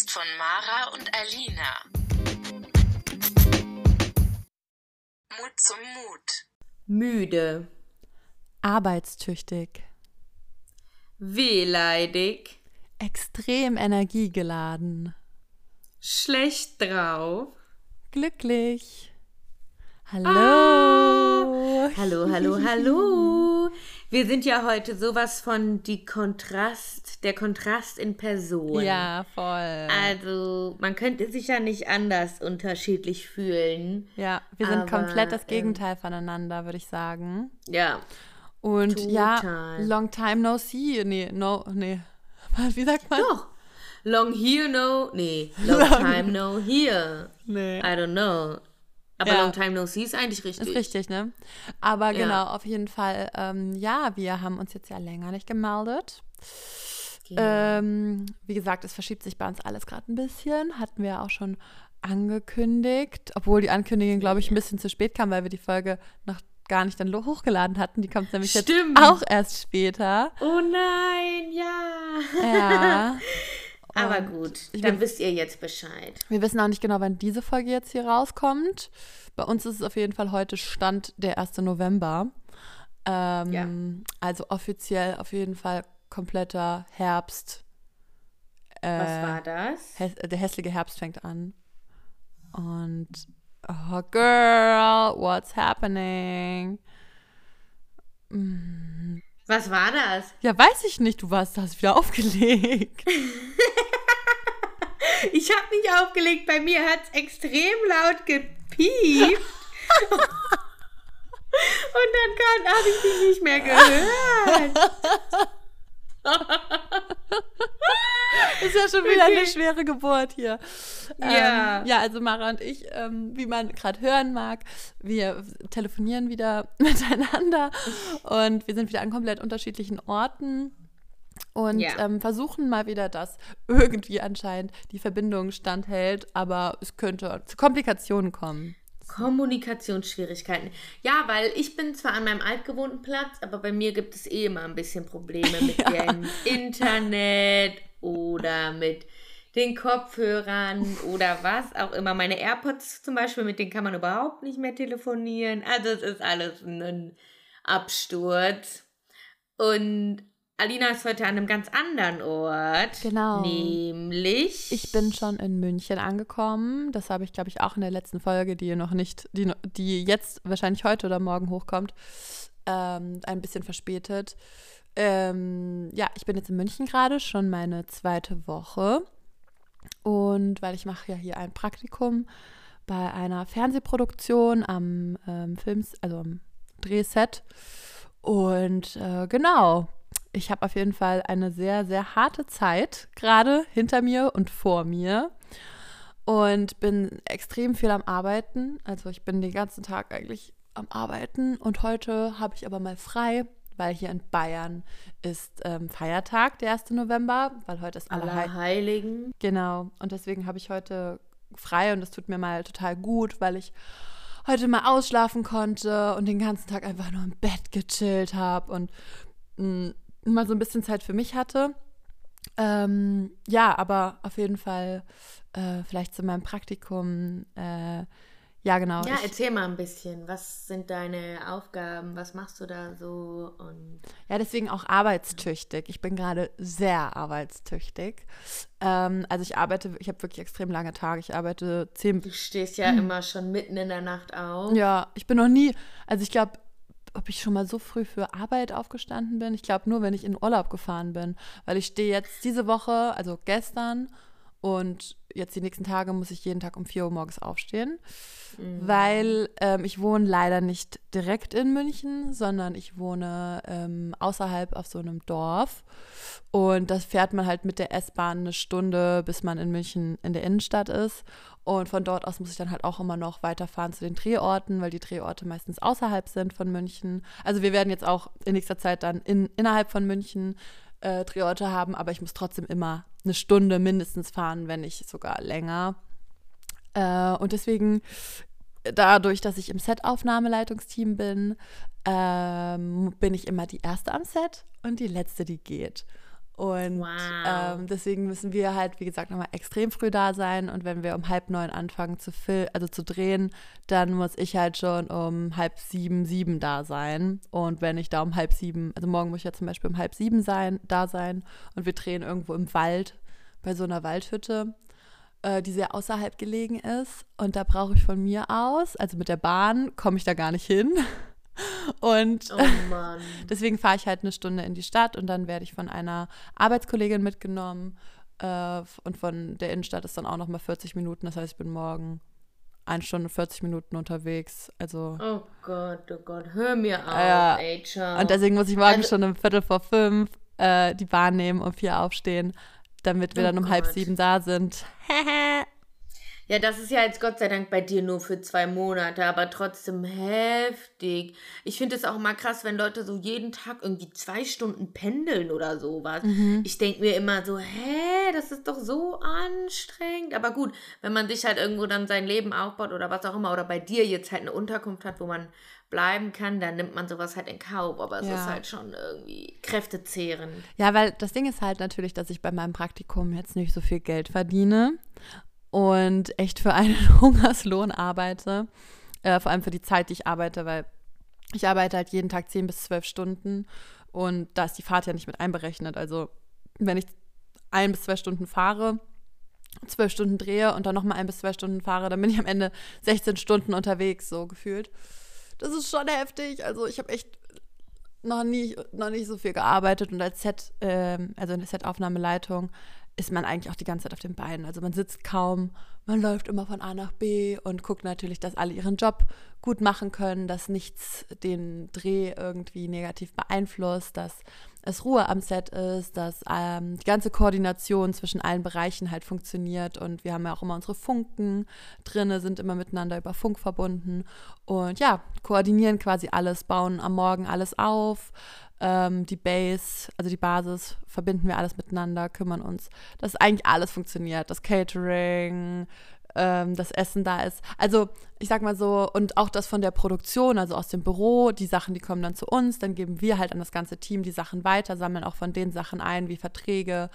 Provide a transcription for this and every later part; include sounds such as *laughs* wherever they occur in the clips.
Podcast von Mara und Alina. Mut zum Mut. Müde. Arbeitstüchtig. Wehleidig. Extrem energiegeladen. Schlecht drauf. Glücklich. Hallo. Ah. Hallo, hallo, hallo. Wir sind ja heute sowas von die Kontrast, der Kontrast in Person. Ja, voll. Also, man könnte sich ja nicht anders unterschiedlich fühlen. Ja, wir sind aber, komplett das ähm, Gegenteil voneinander, würde ich sagen. Ja. Und ja, Total. long time no see. Nee, no, nee. *laughs* Wie sagt man? Doch. Long here no, nee, long *laughs* time no here. Nee. I don't know. Aber Ja. long time no see ist eigentlich richtig. Ist richtig, ne? Aber Ja. genau, auf jeden Fall, ähm, ja, wir haben uns jetzt ja länger nicht gemeldet. Genau. Ähm, wie gesagt, es verschiebt sich bei uns alles gerade ein bisschen. Hatten wir auch schon angekündigt, obwohl die Ankündigung, glaube ich, ein bisschen zu spät kam, weil wir die Folge noch gar nicht dann hochgeladen hatten. Die kommt nämlich Stimmt. jetzt auch erst später. Oh nein, ja. Ja. *laughs* Aber gut, dann mein- wisst ihr jetzt Bescheid. Wir wissen auch nicht genau, wann diese Folge jetzt hier rauskommt. Bei uns ist es auf jeden Fall heute Stand der 1. November. Ähm, Ja. Also offiziell auf jeden Fall kompletter Herbst. Äh, Was war das? Häs der hässliche Herbst fängt an. Und, oh girl, what's happening? Mm, Was war das? Ja, weiß ich nicht, du warst, hast wieder aufgelegt. *laughs* Ich habe nicht aufgelegt, bei mir hat es extrem laut gepiept. Und dann habe ich dich nicht mehr gehört. *laughs* Ist ja schon wieder eine schwere Geburt hier. Ja. Ähm, ja, also Mara und ich, ähm, wie man gerade hören mag, wir telefonieren wieder *laughs* miteinander und wir sind wieder an komplett unterschiedlichen Orten und Ja. ähm, versuchen mal wieder, dass irgendwie anscheinend die Verbindung standhält, aber es könnte zu Komplikationen kommen. Kommunikationsschwierigkeiten. Ja, weil ich bin zwar an meinem altgewohnten Platz, aber bei mir gibt es eh immer ein bisschen Probleme *laughs* mit dem Internet oder mit den Kopfhörern oder was auch immer. Meine AirPods zum Beispiel, mit denen kann man überhaupt nicht mehr telefonieren. Also es ist alles ein Absturz. Und Alina ist heute an einem ganz anderen Ort. Genau. Nämlich. Ich bin schon in München angekommen. Das habe ich, glaube ich, auch in der letzten Folge, die ihr noch nicht, die, die jetzt wahrscheinlich heute oder morgen hochkommt, ähm, ein bisschen verspätet. Ähm, ja, ich bin jetzt in München gerade, schon meine zweite Woche. Und weil ich mache ja hier ein Praktikum bei einer Fernsehproduktion am ähm, Films, also am Drehset. Und äh, genau, ich habe auf jeden Fall eine sehr, sehr harte Zeit gerade hinter mir und vor mir und bin extrem viel am Arbeiten. Also ich bin den ganzen Tag eigentlich am Arbeiten und heute habe ich aber mal frei, weil hier in Bayern ist ähm, Feiertag, der 1. November, weil heute ist Allerheiligen. Genau. Und deswegen habe ich heute frei und das tut mir mal total gut, weil ich heute mal ausschlafen konnte und den ganzen Tag einfach nur im Bett gechillt habe und mh, mal so ein bisschen Zeit für mich hatte. Ähm, ja, aber auf jeden Fall äh, vielleicht zu meinem Praktikum. Äh, ja, genau. Ja, ich, erzähl mal ein bisschen. Was sind deine Aufgaben? Was machst du da so? Und Ja, deswegen auch arbeitstüchtig. Ich bin gerade sehr arbeitstüchtig. Ähm, also ich arbeite, ich habe wirklich extrem lange Tage. Ich arbeite zehn, du stehst ja immer schon mitten in der Nacht auf. Hm. ja, ich bin noch nie, also ich glaube, ob ich schon mal so früh für Arbeit aufgestanden bin. Ich glaube nur, wenn ich in Urlaub gefahren bin, weil ich stehe jetzt diese Woche, also gestern und jetzt die nächsten Tage muss ich jeden Tag um 4 Uhr morgens aufstehen, weil ähm, ich wohne leider nicht direkt in München, sondern ich wohne ähm, außerhalb auf so einem Dorf. Und das fährt man halt mit der S-Bahn eine Stunde, bis man in München in der Innenstadt ist. Und von dort aus muss ich dann halt auch immer noch weiterfahren zu den Drehorten, weil die Drehorte meistens außerhalb sind von München. Also wir werden jetzt auch in nächster Zeit dann in, innerhalb von München äh, Drehorte haben, aber ich muss trotzdem immer eine Stunde mindestens fahren, wenn nicht sogar länger. Äh, und deswegen, dadurch, dass ich im Set-Aufnahmeleitungsteam bin, ähm, bin ich immer die Erste am Set und die Letzte, die geht. Und Wow. ähm, deswegen müssen wir halt, wie gesagt, nochmal extrem früh da sein. Und wenn wir um halb neun anfangen zu fil also zu drehen, dann muss ich halt schon um halb sieben, sieben da sein. Und wenn ich da um halb sieben, also morgen muss ich ja zum Beispiel um halb sieben sein, da sein und wir drehen irgendwo im Wald bei so einer Waldhütte, äh, die sehr außerhalb gelegen ist. Und da brauche ich von mir aus, also mit der Bahn, komme ich da gar nicht hin. *laughs* Und Oh Mann. *laughs* Deswegen fahre ich halt eine Stunde in die Stadt und dann werde ich von einer Arbeitskollegin mitgenommen. Äh, und von der Innenstadt ist dann auch nochmal 40 Minuten. Das heißt, ich bin morgen eine Stunde und 40 Minuten unterwegs. Also. Oh Gott, oh Gott, hör mir auf, Ja. ey, ciao. Und deswegen muss ich morgen Also- schon um Viertel vor fünf äh, die Bahn nehmen, um vier aufstehen, damit wir Oh dann um halb Gott. sieben da sind. *laughs* Ja, das ist ja jetzt Gott sei Dank bei dir nur für zwei Monate, aber trotzdem heftig. Ich finde es auch mal krass, wenn Leute so jeden Tag irgendwie zwei Stunden pendeln oder sowas. Mhm. Ich denke mir immer so, hä, das ist doch so anstrengend. Aber gut, wenn man sich halt irgendwo dann sein Leben aufbaut oder was auch immer, oder bei dir jetzt halt eine Unterkunft hat, wo man bleiben kann, dann nimmt man sowas halt in Kauf. Aber es Ja. ist halt schon irgendwie kräftezehrend. Ja, weil das Ding ist halt natürlich, dass ich bei meinem Praktikum jetzt nicht so viel Geld verdiene und echt für einen *laughs* Hungerslohn arbeite. Äh, vor allem für die Zeit, die ich arbeite, weil ich arbeite halt jeden Tag 10 bis 12 Stunden und da ist die Fahrt ja nicht mit einberechnet. Also wenn ich ein bis zwei Stunden fahre, zwölf Stunden drehe und dann nochmal ein bis zwei Stunden fahre, dann bin ich am Ende 16 Stunden unterwegs, so gefühlt. Das ist schon heftig. Also ich habe echt noch nie, noch nicht so viel gearbeitet und als Set, ähm, also in der Set-Aufnahmeleitung, ist man eigentlich auch die ganze Zeit auf den Beinen. Also man sitzt kaum, man läuft immer von A nach B und guckt natürlich, dass alle ihren Job gut machen können, dass nichts den Dreh irgendwie negativ beeinflusst, dass es Ruhe am Set ist, dass ähm, die ganze Koordination zwischen allen Bereichen halt funktioniert und wir haben ja auch immer unsere Funken drinne, sind immer miteinander über Funk verbunden und ja, koordinieren quasi alles, bauen am Morgen alles auf, ähm, die Base, also die Basis, verbinden wir alles miteinander, kümmern uns, dass eigentlich alles funktioniert, das Catering, ähm, das Essen da ist. Also ich sag mal so, und auch das von der Produktion, also aus dem Büro, die Sachen, die kommen dann zu uns, dann geben wir halt an das ganze Team die Sachen weiter, sammeln auch von den Sachen ein, wie Verträge,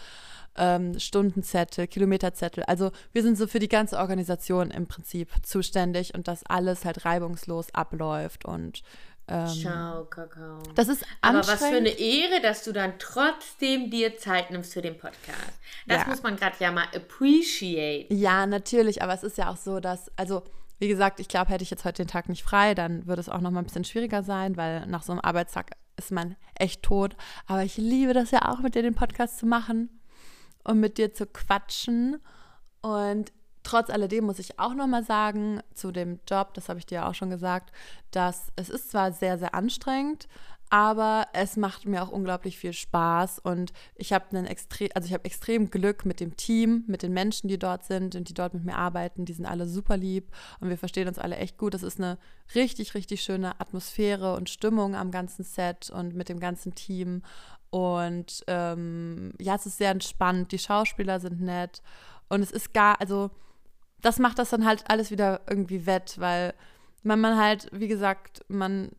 ähm, Stundenzettel, Kilometerzettel. Also wir sind so für die ganze Organisation im Prinzip zuständig und dass alles halt reibungslos abläuft und ähm, Ciao, Kakao. das ist Aber was für anstrengend. eine Ehre, dass du dann trotzdem dir Zeit nimmst für den Podcast. Das Ja. muss man gerade ja mal appreciate. Ja, natürlich, aber es ist ja auch so, dass, also wie gesagt, ich glaube, hätte ich jetzt heute den Tag nicht frei, dann würde es auch noch mal ein bisschen schwieriger sein, weil nach so einem Arbeitstag ist man echt tot. Aber ich liebe das ja auch, mit dir den Podcast zu machen und mit dir zu quatschen. Und trotz alledem muss ich auch noch mal sagen zu dem Job, das habe ich dir auch schon gesagt, dass es ist zwar sehr, sehr anstrengend, aber es macht mir auch unglaublich viel Spaß und ich habe einen extrem, also ich habe extrem Glück mit dem Team, mit den Menschen, die dort sind und die dort mit mir arbeiten. Die sind alle super lieb und wir verstehen uns alle echt gut. Das ist eine richtig, richtig schöne Atmosphäre und Stimmung am ganzen Set und mit dem ganzen Team. Und ähm, ja, es ist sehr entspannt. Die Schauspieler sind nett und es ist gar, also das macht das dann halt alles wieder irgendwie wett, weil man, man halt, wie gesagt, man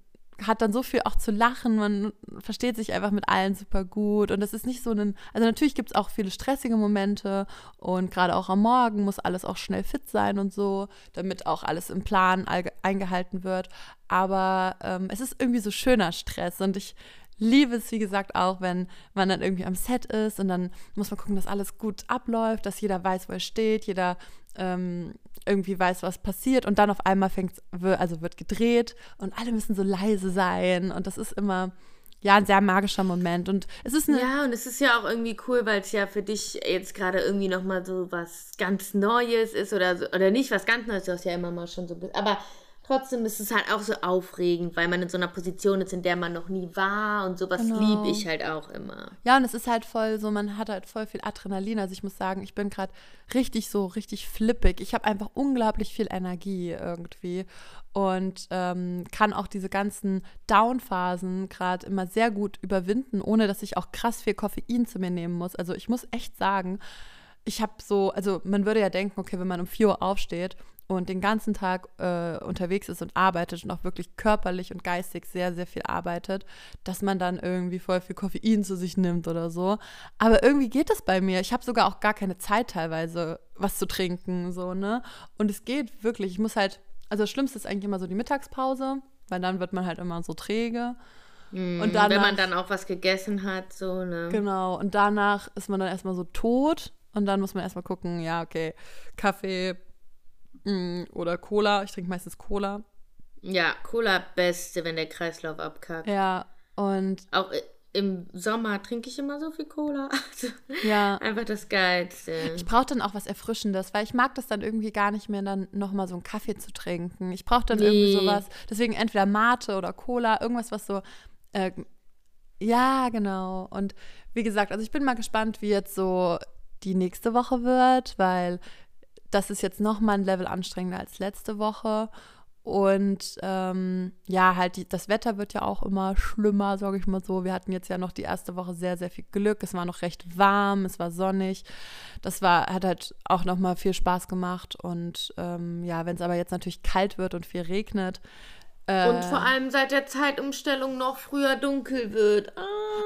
hat dann so viel auch zu lachen, man versteht sich einfach mit allen super gut und das ist nicht so ein, also natürlich gibt es auch viele stressige Momente und gerade auch am Morgen muss alles auch schnell fit sein und so, damit auch alles im Plan eingehalten wird, aber ähm, es ist irgendwie so schöner Stress und ich liebe es, wie gesagt, auch, wenn man dann irgendwie am Set ist und dann muss man gucken, dass alles gut abläuft, dass jeder weiß, wo er steht, jeder ähm, irgendwie weiß, was passiert und dann auf einmal fängt also wird gedreht und alle müssen so leise sein und das ist immer ja ein sehr magischer Moment und es ist eine Ja, und es ist ja auch irgendwie cool, weil es ja für dich jetzt gerade irgendwie nochmal so was ganz Neues ist oder so, oder nicht was ganz Neues, du hast ja immer mal schon so, aber trotzdem ist es halt auch so aufregend, weil man in so einer Position ist, in der man noch nie war und sowas Genau. liebe ich halt auch immer. Ja, und es ist halt voll so, man hat halt voll viel Adrenalin. Also ich muss sagen, ich bin gerade richtig so, richtig flippig. Ich habe einfach unglaublich viel Energie irgendwie und ähm, kann auch diese ganzen Down-Phasen gerade immer sehr gut überwinden, ohne dass ich auch krass viel Koffein zu mir nehmen muss. Also ich muss echt sagen, ich habe so, also man würde ja denken, okay, wenn man um 4 Uhr aufsteht und den ganzen Tag äh, unterwegs ist und arbeitet und auch wirklich körperlich und geistig sehr, sehr viel arbeitet, dass man dann irgendwie voll viel Koffein zu sich nimmt oder so. Aber irgendwie geht das bei mir. Ich habe sogar auch gar keine Zeit teilweise, was zu trinken, so, ne? Und es geht wirklich. Ich muss halt, also das Schlimmste ist eigentlich immer so die Mittagspause, weil dann wird man halt immer so träge. Mhm, Und danach- wenn man dann auch was gegessen hat, so, ne? Genau. Und danach ist man dann erstmal so tot. Und dann muss man erstmal gucken, ja, okay, Kaffee oder Cola. Ich trinke meistens Cola. Ja, Cola beste, wenn der Kreislauf abkackt. Ja. Und Auch i- im Sommer trinke ich immer so viel Cola. *laughs* Also, ja. einfach das Geilste. Ich brauche dann auch was Erfrischendes, weil ich mag das dann irgendwie gar nicht mehr, dann nochmal so einen Kaffee zu trinken. Ich brauche dann irgendwie Nee. sowas. Deswegen entweder Mate oder Cola, irgendwas, was so. Äh, ja, genau. Und wie gesagt, also ich bin mal gespannt, wie jetzt so die nächste Woche wird, weil das ist jetzt nochmal ein Level anstrengender als letzte Woche. Und ähm, ja, halt die, das Wetter wird ja auch immer schlimmer, sage ich mal so. Wir hatten jetzt ja noch die erste Woche sehr, sehr viel Glück. Es war noch recht warm, es war sonnig. Das war, hat halt auch nochmal viel Spaß gemacht. Und ähm, ja, wenn es aber jetzt natürlich kalt wird und viel regnet. Äh, Und vor allem seit der Zeitumstellung noch früher dunkel wird. Ah.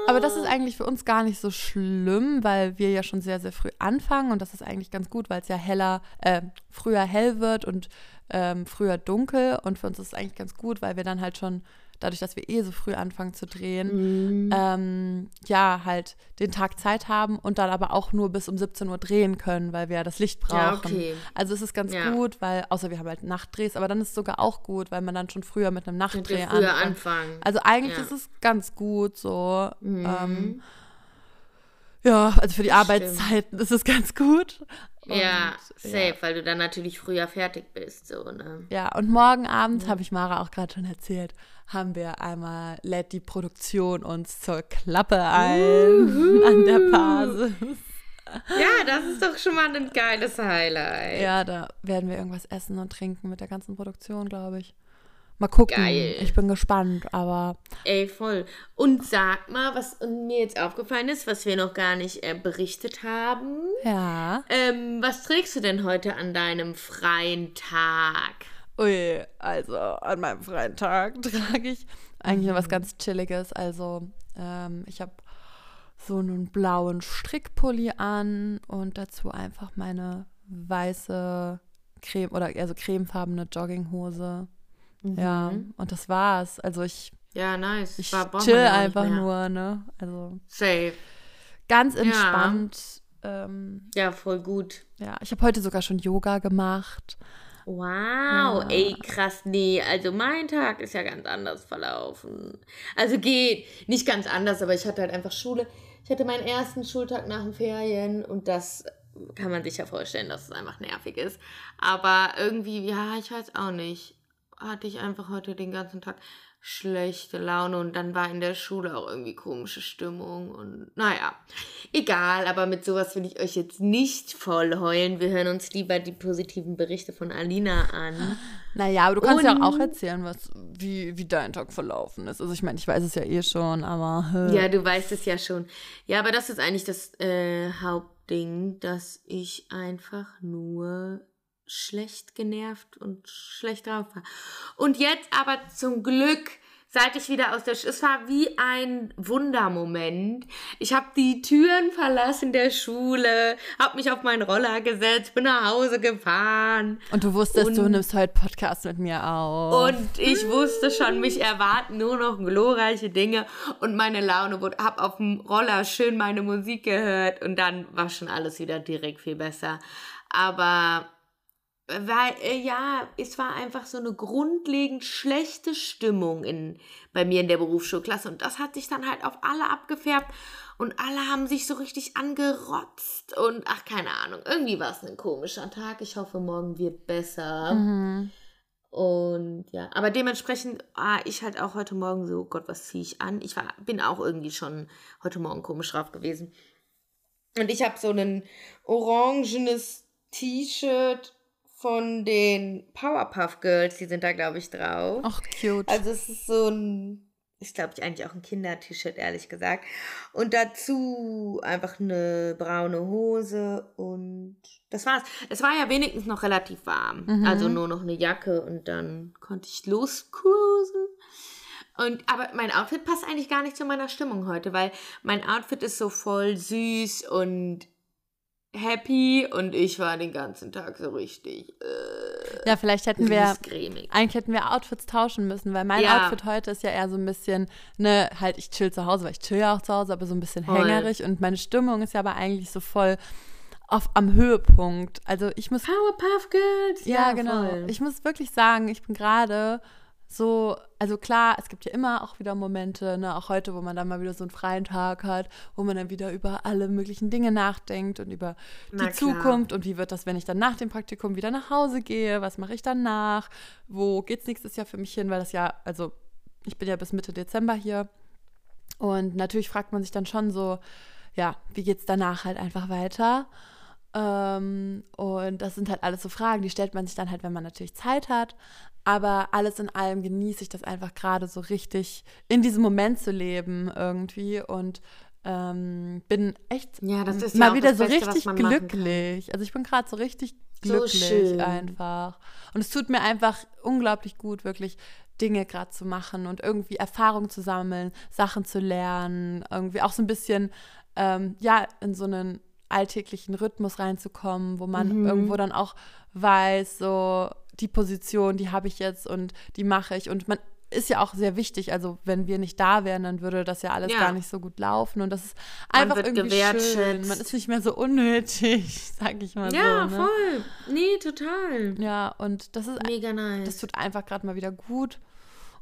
aber das ist eigentlich für uns gar nicht so schlimm, weil wir ja schon sehr, sehr früh anfangen. Und das ist eigentlich ganz gut, weil es ja heller, äh, früher hell wird und ähm, früher dunkel. Und für uns ist es eigentlich ganz gut, weil wir dann halt schon, dadurch, dass wir eh so früh anfangen zu drehen, ähm, ja, halt den Tag Zeit haben und dann aber auch nur bis um 17 Uhr drehen können, weil wir ja das Licht brauchen. Ja, okay. Also es ist ganz Ja. gut, weil, außer wir haben halt Nachtdrehs, aber dann ist es sogar auch gut, weil man dann schon früher mit einem Nachtdreh früher anfängt. anfangen. Also eigentlich Ja. ist es ganz gut so. Mhm. Ähm, ja, also für die Arbeitszeiten ist es *laughs* ganz gut. Ja, Und, safe, weil du dann natürlich früher fertig bist, so, ne? Ja, und morgen Abend, habe ich Mara auch gerade schon erzählt, haben wir einmal, lädt die Produktion uns zur Klappe ein an der Basis. Ja, das ist doch schon mal ein geiles Highlight. Ja, da werden wir irgendwas essen und trinken mit der ganzen Produktion, glaube ich. Mal gucken. Geil. Ich bin gespannt, aber Ey, voll. Und sag mal, was mir jetzt aufgefallen ist, was wir noch gar nicht äh, berichtet haben. ja. Ähm, was trägst du denn heute an deinem freien Tag? Ui, also an meinem freien Tag *laughs* trage ich eigentlich nur was Mhm. ganz Chilliges. Also ähm, ich habe so einen blauen Strickpulli an und dazu einfach meine weiße Creme oder eher so cremefarbene Jogginghose. Ja, Mhm. und das war's. Also ich, Ja, nice. ich War- chill ja einfach mehr. nur, ne? Also Safe. ganz entspannt. Ähm, Ja, voll gut. ja, ich habe heute sogar schon Yoga gemacht. Wow, Ja. ey, krass, nee, also mein Tag ist ja ganz anders verlaufen. Also geht, nicht ganz anders, aber ich hatte halt einfach Schule. Ich hatte meinen ersten Schultag nach den Ferien und das kann man sich ja vorstellen, dass es einfach nervig ist. Aber irgendwie, ja, ich weiß auch nicht, hatte ich einfach heute den ganzen Tag schlechte Laune und dann war in der Schule auch irgendwie komische Stimmung und naja, egal, aber mit sowas will ich euch jetzt nicht voll heulen. Wir hören uns lieber die positiven Berichte von Alina an. Naja, aber du kannst ja Und- auch erzählen, was, wie, wie dein Tag verlaufen ist. Also ich meine, ich weiß es ja eh schon, aber äh, Ja, du weißt es ja schon. Ja, aber das ist eigentlich das äh, Hauptding, dass ich einfach nur schlecht genervt und schlecht drauf war. Und jetzt aber zum Glück, seit ich wieder aus der Sch es war wie ein Wundermoment. Ich habe die Türen verlassen der Schule, habe mich auf meinen Roller gesetzt, bin nach Hause gefahren. und du wusstest, du Und- nimmst heute Podcast mit mir auf. Und ich wusste schon, mich erwarten nur noch glorreiche Dinge und meine Laune wurde, hab auf dem Roller schön meine Musik gehört und dann war schon alles wieder direkt viel besser. Aber weil, äh, ja, es war einfach so eine grundlegend schlechte Stimmung in, bei mir in der Berufsschulklasse und das hat sich dann halt auf alle abgefärbt und alle haben sich so richtig angerotzt und ach, keine Ahnung, irgendwie war es ein komischer Tag. Ich hoffe, morgen wird besser. Mhm. Und ja, aber dementsprechend war ich halt auch heute Morgen so, Gott, was ziehe ich an? Ich war, bin auch irgendwie schon heute Morgen komisch drauf gewesen. Und ich habe so ein orangenes T-Shirt von den Powerpuff Girls, die sind da, glaube ich, drauf. Ach, cute. Also es ist so ein, ist, glaube ich, eigentlich auch ein Kinder-T-Shirt, ehrlich gesagt. Und dazu einfach eine braune Hose und das war's. Es war ja wenigstens noch relativ warm. Mhm. Also nur noch eine Jacke und dann konnte ich loscruisen. Und, aber mein Outfit passt eigentlich gar nicht zu meiner Stimmung heute, weil mein Outfit ist so voll süß und happy und ich war den ganzen Tag so richtig äh, Ja, vielleicht hätten wir, eigentlich hätten wir Outfits tauschen müssen, weil mein Ja. Outfit heute ist ja eher so ein bisschen, ne, halt ich chill zu Hause, weil ich chill ja auch zu Hause, aber so ein bisschen Voll. hängerig und meine Stimmung ist ja aber eigentlich so voll auf, am Höhepunkt. Also ich muss Powerpuff Girls. Ja, genau. voll. Ich muss wirklich sagen, ich bin gerade so, also klar, es gibt ja immer auch wieder Momente, ne, auch heute, wo man dann mal wieder so einen freien Tag hat, wo man dann wieder über alle möglichen Dinge nachdenkt und über Na die klar. Zukunft und wie wird das, wenn ich dann nach dem Praktikum wieder nach Hause gehe, was mache ich danach, wo geht's nächstes Jahr für mich hin, weil das ja, also ich bin ja bis Mitte Dezember hier und natürlich fragt man sich dann schon so, ja, wie geht's danach halt einfach weiter? Ähm, und das sind halt alles so Fragen, die stellt man sich dann halt, wenn man natürlich Zeit hat. Aber alles in allem genieße ich das einfach gerade so richtig in diesem Moment zu leben irgendwie und ähm, bin echt Ja, das ist ja mal auch wieder so Beste, richtig glücklich. Also ich bin gerade so richtig So glücklich schön. einfach. Und es tut mir einfach unglaublich gut, wirklich Dinge gerade zu machen und irgendwie Erfahrung zu sammeln, Sachen zu lernen, irgendwie auch so ein bisschen, ähm, ja, in so einen alltäglichen Rhythmus reinzukommen, wo man Mhm. irgendwo dann auch weiß, so die Position, die habe ich jetzt und die mache ich. Und man ist ja auch sehr wichtig. Also wenn wir nicht da wären, dann würde das ja alles Ja. gar nicht so gut laufen. Und das ist einfach irgendwie schön. Man ist nicht mehr so unnötig, *laughs* sag ich mal Ja, so. Ne? voll. Nee, total. Ja, und das ist Mega nice. das tut einfach gerade mal wieder gut.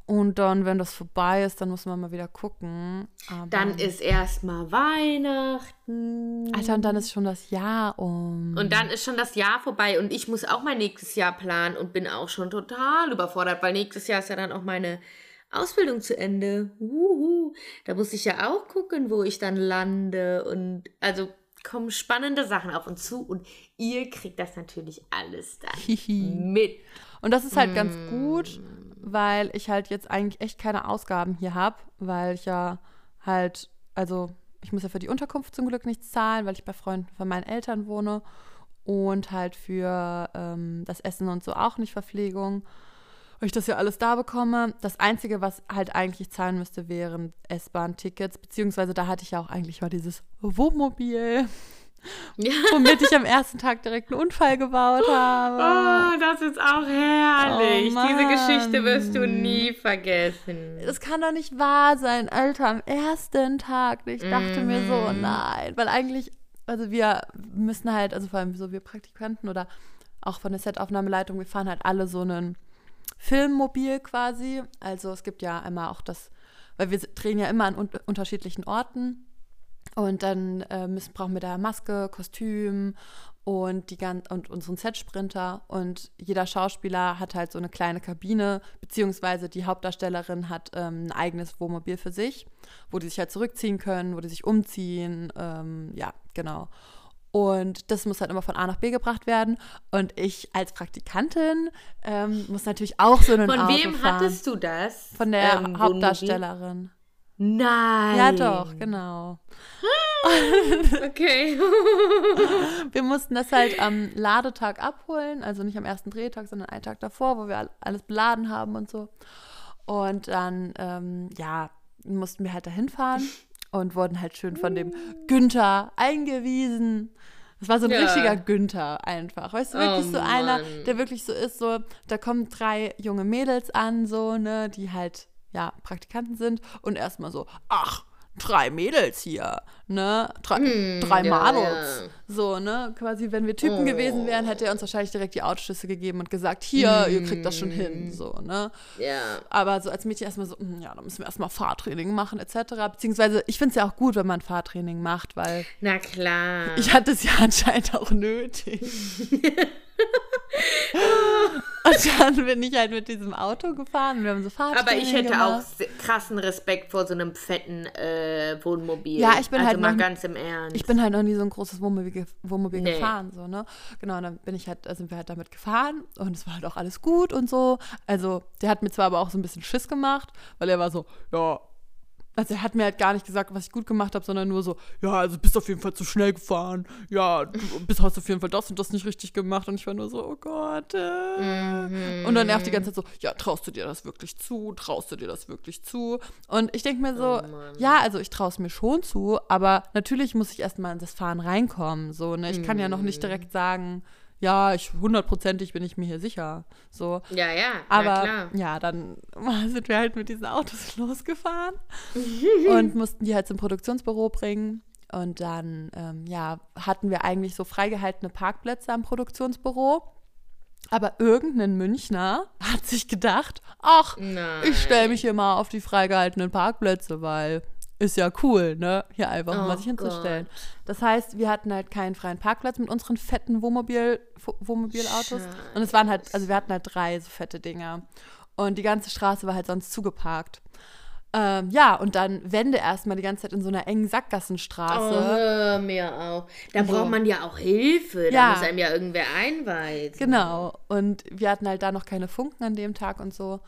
Und dann, wenn das vorbei ist, dann muss man mal wieder gucken. Aber, dann ist erstmal Weihnachten. Alter, und dann ist schon das Jahr um. Und dann ist schon das Jahr vorbei und ich muss auch mein nächstes Jahr planen und bin auch schon total überfordert, weil nächstes Jahr ist ja dann auch meine Ausbildung zu Ende. Uhu. Da muss ich ja auch gucken, wo ich dann lande und also kommen spannende Sachen auf uns zu und ihr kriegt das natürlich alles dann mit. Und das ist halt ganz Mm. gut, weil ich halt jetzt eigentlich echt keine Ausgaben hier habe, weil ich ja halt, also ich muss ja für die Unterkunft zum Glück nichts zahlen, weil ich bei Freunden von meinen Eltern wohne und halt für ähm, das Essen und so auch nicht Verpflegung. Weil ich das ja alles da bekomme. Das Einzige, was halt eigentlich zahlen müsste, wären S-Bahn-Tickets, beziehungsweise da hatte ich ja auch eigentlich mal dieses Wohnmobil, Ja. *laughs* womit ich am ersten Tag direkt einen Unfall gebaut habe. Oh, das ist auch herrlich. Oh, Diese Geschichte wirst du nie vergessen. Das kann doch nicht wahr sein, Alter, am ersten Tag. Ich dachte mir so, Mhm. nein, weil eigentlich, also wir müssen halt, also vor allem so wir Praktikanten oder auch von der Setaufnahmeleitung, wir fahren halt alle so einen Filmmobil quasi. Also es gibt ja einmal auch das, weil wir drehen ja immer an un unterschiedlichen Orten. Und dann äh, müssen, brauchen wir da Maske, Kostüm und, die gan und unseren Set-Sprinter. Und jeder Schauspieler hat halt so eine kleine Kabine, beziehungsweise die Hauptdarstellerin hat ähm, ein eigenes Wohnmobil für sich, wo die sich halt zurückziehen können, wo die sich umziehen. Ähm, ja, genau. Und das muss halt immer von A nach B gebracht werden. Und ich als Praktikantin ähm, muss natürlich auch so einen Von Auto wem fahren. hattest du das? Von der Ähm? Hauptdarstellerin. Nein. Ja, doch, genau. Okay. *laughs* Wir mussten das halt am Ladetag abholen, also nicht am ersten Drehtag, sondern einen Tag davor, wo wir all- alles beladen haben und so. Und dann, ähm, ja, mussten wir halt dahin fahren und wurden halt schön von dem Günther eingewiesen. Das war so ein Ja. richtiger Günther einfach. Weißt du, wirklich Oh, so einer, Mann. der wirklich so ist, so, da kommen drei junge Mädels an, so, ne, die halt, ja, Praktikanten sind und erstmal so, ach, drei Mädels hier, ne, drei, drei Hm, ja, Models. ja. So, ne, quasi, wenn wir Typen gewesen wären, hätte er uns wahrscheinlich direkt die Autoschlüsse gegeben und gesagt, hier, ihr kriegt das schon hin, so, ne. Ja. Aber so als Mädchen erstmal so, hm, ja, da müssen wir erstmal Fahrtraining machen, etc. Beziehungsweise, ich finde es ja auch gut, wenn man Fahrtraining macht, weil Na klar. ich hatte es ja *laughs* anscheinend auch nötig. *laughs* und dann bin ich halt mit diesem Auto gefahren und wir haben so Fahrtraining Aber ich hätte gemacht. auch se- krassen Respekt vor so einem fetten äh, Wohnmobil. Ja, ich bin also halt mal noch- ganz im Ernst. Ich bin halt noch nie so ein großes Wohnmobil, Wohnmobil Nee. gefahren, so, ne? Genau, und dann bin ich halt, sind wir halt damit gefahren und es war halt auch alles gut und so. Also, der hat mir zwar aber auch so ein bisschen Schiss gemacht, weil er war so, ja, also er hat mir halt gar nicht gesagt, was ich gut gemacht habe, sondern nur so, ja, also bist auf jeden Fall zu schnell gefahren. Ja, du *laughs* bist, hast auf jeden Fall das und das nicht richtig gemacht. Und ich war nur so, oh Gott. Äh. Und dann nervt die ganze Zeit so, ja, traust du dir das wirklich zu? Traust du dir das wirklich zu? Und ich denke mir so, ja, also ich traue es mir schon zu, aber natürlich muss ich erstmal in das Fahren reinkommen. So, ne? Ich kann ja noch nicht direkt sagen, ja, ich hundertprozentig bin ich mir hier sicher. So. Ja, ja, Aber klar. ja, dann *laughs* sind wir halt mit diesen Autos *laughs* losgefahren *laughs* und mussten die halt zum Produktionsbüro bringen. Und dann, ähm, ja, hatten wir eigentlich so freigehaltene Parkplätze am Produktionsbüro. Aber irgendein Münchner hat sich gedacht, ach, Nein. ich stelle mich hier mal auf die freigehaltenen Parkplätze, weil ist ja cool, ne? Hier einfach mal Oh sich hinzustellen. Das heißt, wir hatten halt keinen freien Parkplatz mit unseren fetten Wohnmobil, Wo- Wohnmobilautos. Und es waren halt, also wir hatten halt drei so fette Dinger. Und die ganze Straße war halt sonst zugeparkt. Ähm, ja, und dann Wände erstmal die ganze Zeit in so einer engen Oh, Sackgassenstraße. hör mir auf. Da So. braucht man ja auch Hilfe. Da Ja. muss einem ja irgendwer einweisen. Genau. Und wir hatten halt da noch keine Funken an dem Tag und so.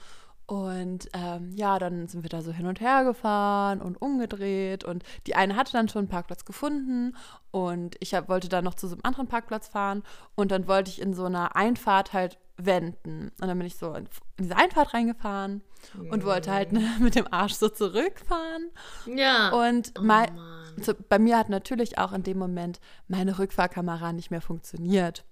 Und ähm, ja, dann sind wir da so hin und her gefahren und umgedreht. Und die eine hatte dann schon einen Parkplatz gefunden. Und ich hab, wollte dann noch zu so einem anderen Parkplatz fahren. Und dann wollte ich in so einer Einfahrt halt wenden. Und dann bin ich so in, in diese Einfahrt reingefahren und wollte halt ne, *laughs* mit dem Arsch so zurückfahren. Ja. Und oh, mein, so, bei mir hat natürlich auch in dem Moment meine Rückfahrkamera nicht mehr funktioniert.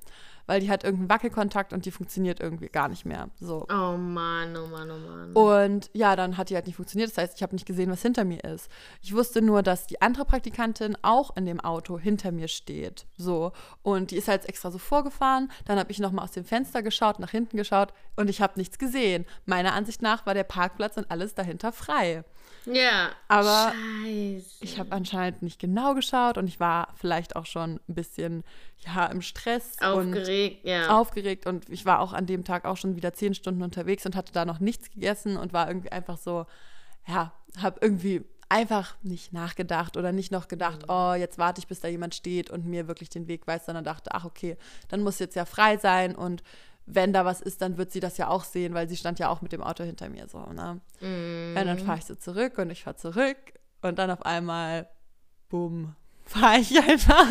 Weil die hat irgendeinen Wackelkontakt und die funktioniert irgendwie gar nicht mehr. So. Oh Mann, oh Mann, oh Mann. Und ja, dann hat die halt nicht funktioniert. Das heißt, ich habe nicht gesehen, was hinter mir ist. Ich wusste nur, dass die andere Praktikantin auch in dem Auto hinter mir steht. So. Und die ist halt extra so vorgefahren. Dann habe ich nochmal aus dem Fenster geschaut, nach hinten geschaut und ich habe nichts gesehen. Meiner Ansicht nach war der Parkplatz und alles dahinter frei. Ja. Aber Scheiße. ich habe anscheinend nicht genau geschaut und ich war vielleicht auch schon ein bisschen ja im Stress Aufgeregt, und ja. aufgeregt und ich war auch an dem Tag auch schon wieder zehn Stunden unterwegs und hatte da noch nichts gegessen und war irgendwie einfach so ja habe irgendwie einfach nicht nachgedacht oder nicht noch gedacht, Mhm. oh, jetzt warte ich, bis da jemand steht und mir wirklich den Weg weiß, sondern dachte, ach okay, dann muss jetzt ja frei sein und wenn da was ist, dann wird sie das ja auch sehen, weil sie stand ja auch mit dem Auto hinter mir so, ne? Mhm. Ja, dann fahre ich so zurück und ich fahre zurück und dann auf einmal, bumm, *laughs* fahre ich einfach.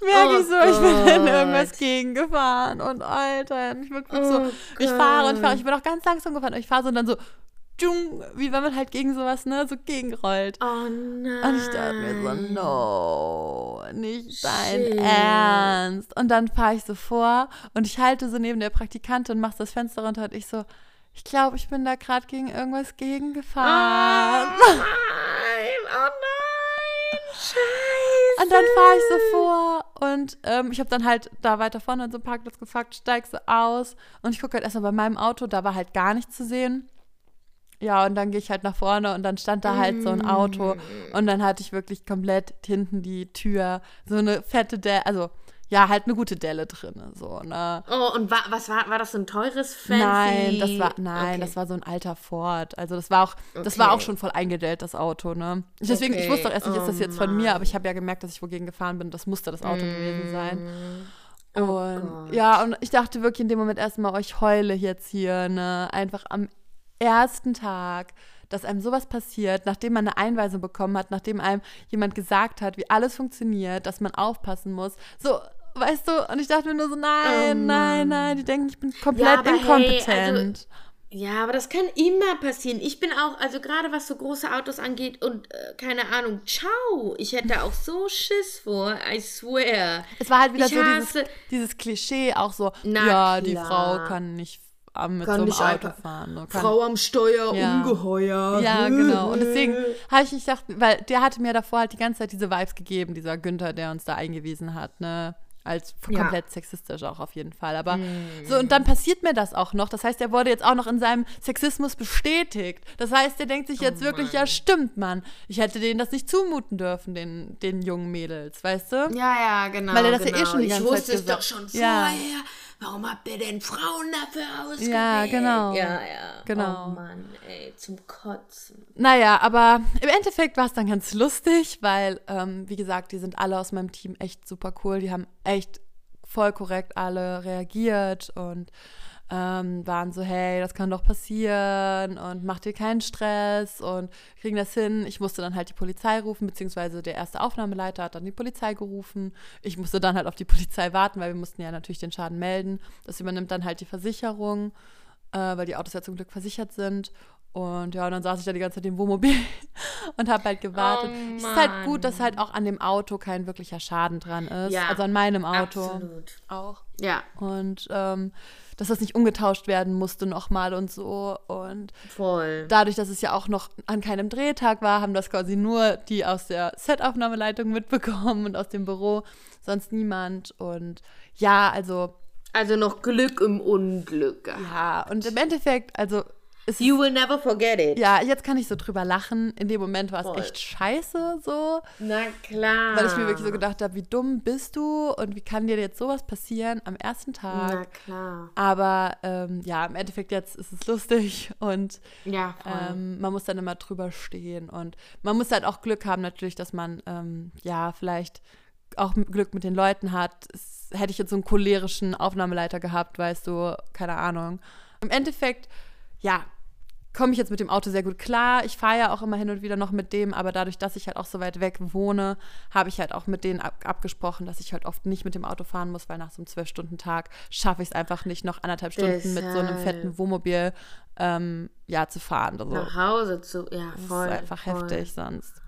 Merke Oh ich so, ich bin in irgendwas gegengefahren und Alter, ich so, Oh ich fahre und fahre, ich bin auch ganz langsam gefahren und ich fahre so und dann so, tschung, wie wenn man halt gegen sowas, ne, so gegenrollt. Oh nein. Und ich dachte mir so, no, nicht dein Shit. Ernst. Und dann fahre ich so vor und ich halte so neben der Praktikantin und mache das Fenster runter und ich so, ich glaube, ich bin da gerade gegen irgendwas Oh gegengefahren. nein, oh nein. Scheiße. *laughs* Und dann fahre ich so vor und ähm, ich habe dann halt da weiter vorne an so einem Parkplatz gefragt, steig so aus und ich gucke halt erstmal bei meinem Auto, da war halt gar nichts zu sehen. Ja, und dann gehe ich halt nach vorne und dann stand da halt so ein Auto und dann hatte ich wirklich komplett hinten die Tür, so eine fette Delle, also ja, halt eine gute Delle drin, so, ne? Oh, und wa was war, war das so ein teures Fancy? Nein, das war, nein, Okay. das war so ein alter Ford. Also das war auch, das war Okay. auch schon voll eingedellt, das Auto, ne? Deswegen, ich Okay. wusste auch erst nicht, ist das Oh jetzt von mir, Mann. aber ich habe ja gemerkt, dass ich wogegen gefahren bin. Das musste das Auto gewesen sein. Oh Und Gott. ja, und ich dachte wirklich in dem Moment erstmal, oh, ich heule jetzt hier, ne? Einfach am ersten Tag, dass einem sowas passiert, nachdem man eine Einweisung bekommen hat, nachdem einem jemand gesagt hat, wie alles funktioniert, dass man aufpassen muss. So, weißt du, und ich dachte mir nur so, nein, Oh nein, nein, die denken, ich bin komplett aber hey, inkompetent. Ja, aber das kann immer passieren. Ich bin auch, also gerade was so große Autos angeht und äh, keine Ahnung, ciao. Ich hätte auch so Schiss vor, I swear. es war halt wieder ich so dieses, dieses Klischee, auch so, Na ja, die klar. Frau kann nicht mit Kann so einem Auto einfach- fahren. Kann, Frau am Steuer, Ja. ungeheuer. Ja, genau. Und deswegen *laughs* habe ich gedacht, weil der hatte mir davor halt die ganze Zeit diese Vibes gegeben, dieser Günther, der uns da eingewiesen hat, ne? Als Ja. komplett sexistisch auch auf jeden Fall. Aber so, und dann passiert mir das auch noch. Das heißt, er wurde jetzt auch noch in seinem Sexismus bestätigt. Das heißt, er denkt sich jetzt wirklich, ja, stimmt, Mann. Ich hätte denen das nicht zumuten dürfen, den, den jungen Mädels, weißt du? Ja, ja, genau. Weil er das ja genau. eh schon die Ich ganze wusste Zeit es doch schon Ja. Warum habt ihr denn Frauen dafür ausgewählt? Ja, genau. Ja, ja. Genau. Oh Mann, ey, zum Kotzen. Naja, aber im Endeffekt war es dann ganz lustig, weil, ähm, wie gesagt, die sind alle aus meinem Team echt super cool. Die haben echt voll korrekt alle reagiert und ähm, waren so, hey, das kann doch passieren und mach dir keinen Stress und kriegen das hin. Ich musste dann halt die Polizei rufen, beziehungsweise der erste Aufnahmeleiter hat dann die Polizei gerufen. Ich musste dann halt auf die Polizei warten, weil wir mussten ja natürlich den Schaden melden. Das übernimmt dann halt die Versicherung, äh, weil die Autos ja zum Glück versichert sind. Und ja, und dann saß ich da die ganze Zeit im Wohnmobil *laughs* und habe halt gewartet. Oh, es ist halt gut, dass halt auch an dem Auto kein wirklicher Schaden dran ist. Ja, also an meinem Auto Absolut. auch. Ja, Und ähm, dass das nicht umgetauscht werden musste nochmal und so. Und voll. dadurch, dass es ja auch noch an keinem Drehtag war, haben das quasi nur die aus der Setaufnahmeleitung mitbekommen und aus dem Büro, sonst niemand. Und ja, also Also noch Glück im Unglück. gehabt. ja, und im Endeffekt, also You will never forget it. Ja, jetzt kann ich so drüber lachen. In dem Moment war es Voll. echt scheiße so, Na klar. weil ich mir wirklich so gedacht habe, wie dumm bist du und wie kann dir jetzt sowas passieren am ersten Na Tag. klar. Aber ähm, ja, im Endeffekt jetzt ist es lustig und Ja, ähm, man muss dann immer drüber stehen und man muss halt auch Glück haben natürlich, dass man ähm, ja vielleicht auch Glück mit den Leuten hat. Es, hätte ich jetzt so einen cholerischen Aufnahmeleiter gehabt, weißt du, keine Ahnung. Im Endeffekt, ja, komme ich jetzt mit dem Auto sehr gut klar. Ich fahre ja auch immer hin und wieder noch mit dem, aber dadurch, dass ich halt auch so weit weg wohne, habe ich halt auch mit denen ab abgesprochen, dass ich halt oft nicht mit dem Auto fahren muss, weil nach so einem Zwölf-Stunden-Tag schaffe ich es einfach nicht, noch anderthalb Stunden mit so einem Deshalb. fetten Wohnmobil ähm, ja, zu fahren. Also, Nach Hause zu. Ja, das voll. ist einfach voll. heftig sonst.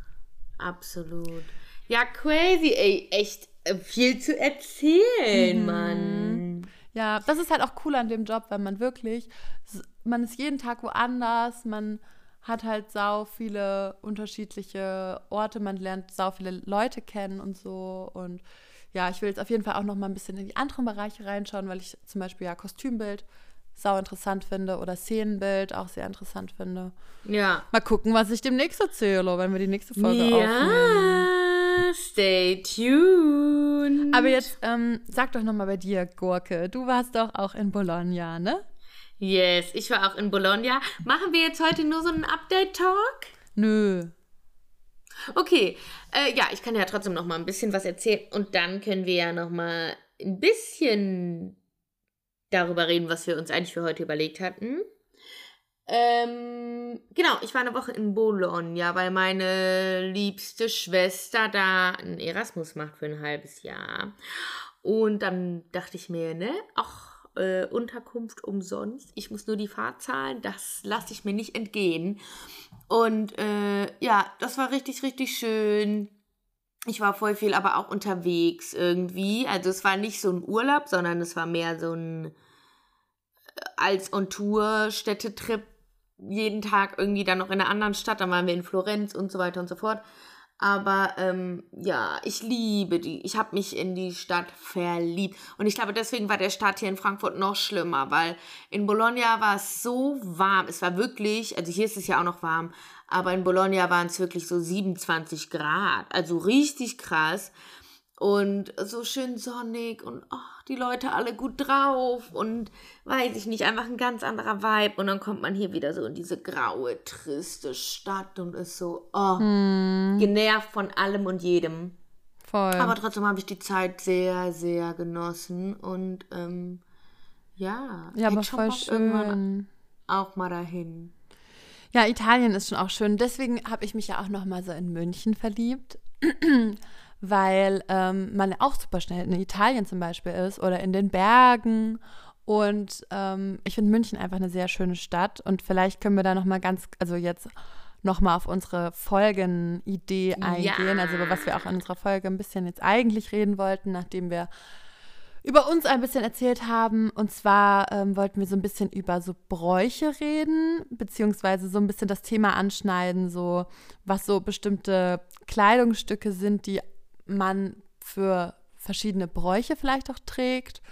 Absolut. Ja, crazy, ey. Echt äh, viel zu erzählen, Mhm. Mann. Ja, das ist halt auch cool an dem Job, weil man wirklich, man ist jeden Tag woanders, man hat halt sau viele unterschiedliche Orte, man lernt sau viele Leute kennen und so. Und ja, ich will jetzt auf jeden Fall auch noch mal ein bisschen in die anderen Bereiche reinschauen, weil ich zum Beispiel ja Kostümbild sau interessant finde oder Szenenbild auch sehr interessant finde. Ja. Mal gucken, was ich demnächst erzähle, wenn wir die nächste Folge aufnehmen. Stay tuned. Aber jetzt ähm, sag doch noch mal bei dir, Gurke, du warst doch auch in Bologna, ne? Yes, ich war auch in Bologna. Machen wir jetzt heute nur so einen Update-Talk? Nö. Okay, äh, ja, ich kann ja trotzdem noch mal ein bisschen was erzählen und dann können wir ja noch mal ein bisschen darüber reden, was wir uns eigentlich für heute überlegt hatten. Ähm, genau, ich war eine Woche in Bologna, weil meine liebste Schwester da einen Erasmus macht für ein halbes Jahr. Und dann dachte ich mir, ne, ach, äh, Unterkunft umsonst. Ich muss nur die Fahrt zahlen. Das lasse ich mir nicht entgehen. Und äh, ja, das war richtig, richtig schön. Ich war voll viel aber auch unterwegs irgendwie. Also es war nicht so ein Urlaub, sondern es war mehr so ein äh, als on Tour Städtetrip jeden Tag irgendwie dann noch in einer anderen Stadt. Dann waren wir in Florenz und so weiter und so fort. Aber ähm, ja, ich liebe die. Ich habe mich in die Stadt verliebt. Und ich glaube, deswegen war der Start hier in Frankfurt noch schlimmer, weil in Bologna war es so warm. Es war wirklich, also hier ist es ja auch noch warm, aber in Bologna waren es wirklich so 27 Grad. Also richtig krass. Und so schön sonnig und oh, die Leute alle gut drauf und weiß ich nicht, einfach ein ganz anderer Vibe. Und dann kommt man hier wieder so in diese graue, triste Stadt und ist so oh, genervt von allem und jedem. Voll. Aber trotzdem habe ich die Zeit sehr, sehr genossen und ähm, ja, ja, aber voll schön. auch mal dahin. Ja, Italien ist schon auch schön. Deswegen habe ich mich ja auch noch mal so in München verliebt, *clears throat* *clears throat* weil ähm, man ja auch super schnell in Italien zum Beispiel ist oder in den Bergen. Und ähm, ich finde München einfach eine sehr schöne Stadt. Und vielleicht können wir da noch mal ganz, also jetzt noch mal auf unsere Folgenidee eingehen. Also über was wir auch in unserer Folge ein bisschen jetzt eigentlich reden wollten, nachdem wir über uns ein bisschen erzählt haben. Und zwar ähm, wollten wir so ein bisschen über so Bräuche reden, beziehungsweise so ein bisschen das Thema anschneiden, so was so bestimmte Kleidungsstücke sind, die man für verschiedene Bräuche vielleicht auch trägt.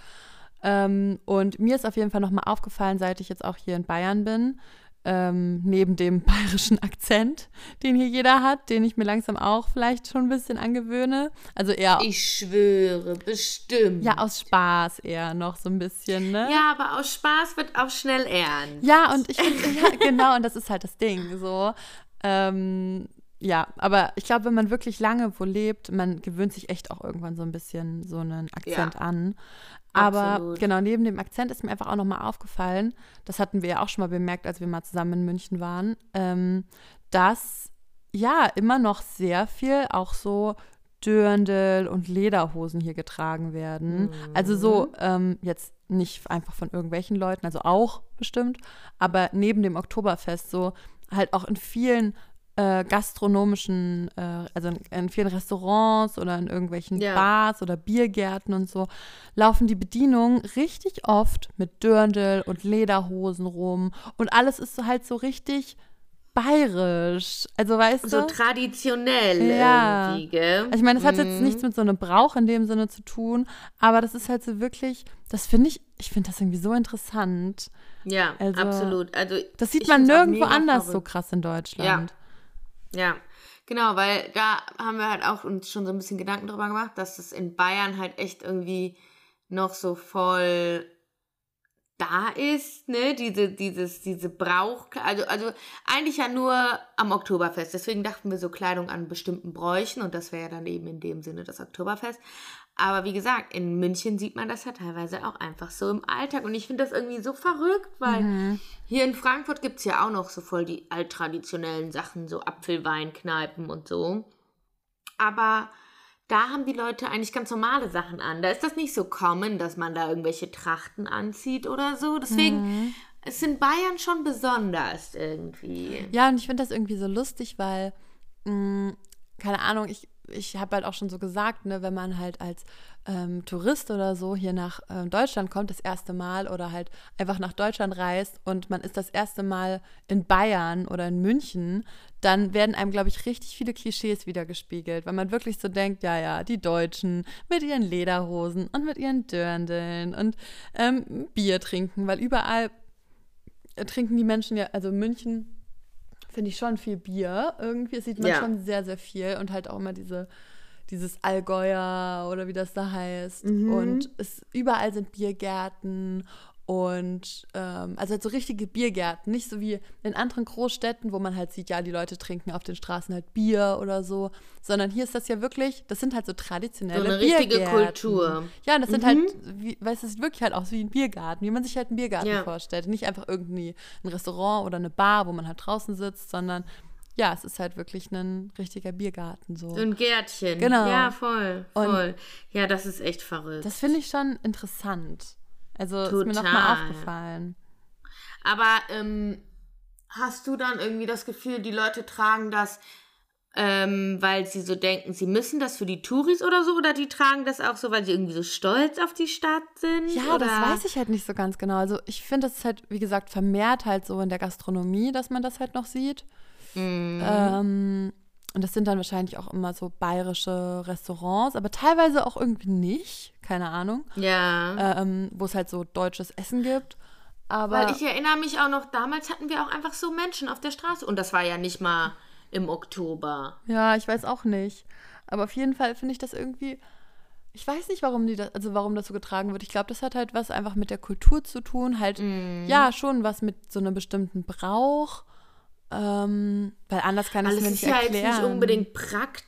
Ähm, und mir ist auf jeden Fall nochmal aufgefallen, seit ich jetzt auch hier in Bayern bin, ähm, neben dem *laughs* bayerischen Akzent, den hier jeder hat, den ich mir langsam auch vielleicht schon ein bisschen angewöhne. Also eher Ich schwöre, bestimmt. ja, aus Spaß eher noch so ein bisschen, ne? Ja, aber aus Spaß wird auch schnell ernst. Ja, und ich finde, ja, genau, und das ist halt das Ding, so. Ähm, ja, aber ich glaube, wenn man wirklich lange wo lebt, man gewöhnt sich echt auch irgendwann so ein bisschen so einen Akzent Ja. an. Aber Absolut. genau, neben dem Akzent ist mir einfach auch nochmal aufgefallen, das hatten wir ja auch schon mal bemerkt, als wir mal zusammen in München waren, ähm, dass ja immer noch sehr viel auch so Dirndl und Lederhosen hier getragen werden. Also so ähm, jetzt nicht einfach von irgendwelchen Leuten, also auch bestimmt, aber neben dem Oktoberfest so halt auch in vielen äh, gastronomischen, äh, also in, in vielen Restaurants oder in irgendwelchen Ja. Bars oder Biergärten und so, laufen die Bedienungen richtig oft mit Dirndl und Lederhosen rum und alles ist so halt so richtig bayerisch. Also weißt So du? traditionell Ja. irgendwie, gell? Also ich meine, das hat jetzt Mhm. nichts mit so einem Brauch in dem Sinne zu tun, aber das ist halt so wirklich, das finde ich, ich finde das irgendwie so interessant. Ja, Also, absolut. Also Das sieht man nirgendwo anders so verrückt. krass in Deutschland. Ja, genau, weil da haben wir halt auch uns schon so ein bisschen Gedanken drüber gemacht, dass es in Bayern halt echt irgendwie noch so voll da ist, ne, diese, dieses, diese Brauch, also, also eigentlich ja nur am Oktoberfest. Deswegen dachten wir so Kleidung an bestimmten Bräuchen und das wäre ja dann eben in dem Sinne das Oktoberfest. Aber wie gesagt, in München sieht man das ja teilweise auch einfach so im Alltag und ich finde das irgendwie so verrückt, weil hier in Frankfurt gibt es ja auch noch so voll die alttraditionellen Sachen, so Apfelweinkneipen und so. Aber da haben die Leute eigentlich ganz normale Sachen an. Da ist das nicht so common, dass man da irgendwelche Trachten anzieht oder so. Deswegen ist in Bayern schon besonders irgendwie. Ja, und ich finde das irgendwie so lustig, weil, mh, keine Ahnung, ich, ich habe halt auch schon so gesagt, ne, wenn man halt als ähm, Tourist oder so hier nach ähm, Deutschland kommt, das erste Mal oder halt einfach nach Deutschland reist und man ist das erste Mal in Bayern oder in München, dann werden einem, glaube ich, richtig viele Klischees wiedergespiegelt, weil man wirklich so denkt, ja, ja, die Deutschen mit ihren Lederhosen und mit ihren Dirndeln und ähm, Bier trinken, weil überall äh, trinken die Menschen ja, also München finde ich schon viel Bier. Irgendwie sieht man Ja. schon sehr, sehr viel und halt auch immer diese, dieses Allgäuer oder wie das da heißt. Und es, überall sind Biergärten und ähm, also halt so richtige Biergärten, nicht so wie in anderen Großstädten, wo man halt sieht, ja, die Leute trinken auf den Straßen halt Bier oder so, sondern hier ist das ja wirklich, das sind halt so traditionelle So eine richtige Biergärten. Kultur. Ja, und das sind halt, wie, weißt du, es sieht wirklich halt aus wie ein Biergarten, wie man sich halt einen Biergarten Ja. vorstellt. Nicht einfach irgendwie ein Restaurant oder eine Bar, wo man halt draußen sitzt, sondern ja, es ist halt wirklich ein richtiger Biergarten so. So ein Gärtchen. Genau. Ja, voll, Und- voll. ja, das ist echt verrückt. Das finde ich schon interessant. Also ist mir Total. nochmal aufgefallen. Aber ähm, hast du dann irgendwie das Gefühl, die Leute tragen das, ähm, weil sie so denken, sie müssen das für die Touris oder so? Oder die tragen das auch so, weil sie irgendwie so stolz auf die Stadt sind? Ja, oder? das weiß ich halt nicht so ganz genau. Also ich finde, das ist halt, wie gesagt, vermehrt halt so in der Gastronomie, dass man das halt noch sieht. Mhm. Ähm, und das sind dann wahrscheinlich auch immer so bayerische Restaurants, aber teilweise auch irgendwie nicht, keine Ahnung, Ja. ähm, wo es halt so deutsches Essen gibt. Aber Weil ich erinnere mich auch noch, damals hatten wir auch einfach so Menschen auf der Straße. Und das war ja nicht mal im Oktober. ja, ich weiß auch nicht. Aber auf jeden Fall finde ich das irgendwie. Ich weiß nicht, warum die das, also warum das so getragen wird. Ich glaube, das hat halt was einfach mit der Kultur zu tun. Halt, Mhm. ja, schon was mit so einem bestimmten Brauch. Ähm, weil anders kann ich es mir ist nicht ja erklären. jetzt nicht unbedingt praktisch.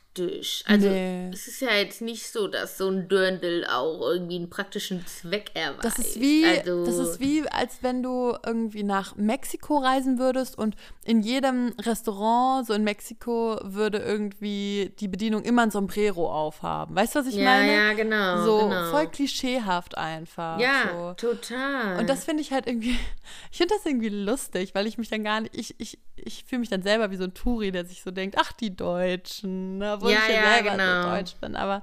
Also Nee. es ist ja jetzt nicht so, dass so ein Dirndl auch irgendwie einen praktischen Zweck erweist. Das ist wie, also, das ist wie, als wenn du irgendwie nach Mexiko reisen würdest und in jedem Restaurant so in Mexiko würde irgendwie die Bedienung immer ein Sombrero aufhaben. Weißt du, was ich ja, meine? ja, genau. so genau. voll klischeehaft einfach. Ja, So. total. Und das finde ich halt irgendwie, *laughs* ich finde das irgendwie lustig, weil ich mich dann gar nicht, ich, ich, ich fühle mich dann selber wie so ein Touri, der sich so denkt, ach, die Deutschen, ne, obwohl Ja, ich ja, selber genau. so deutsch bin. Aber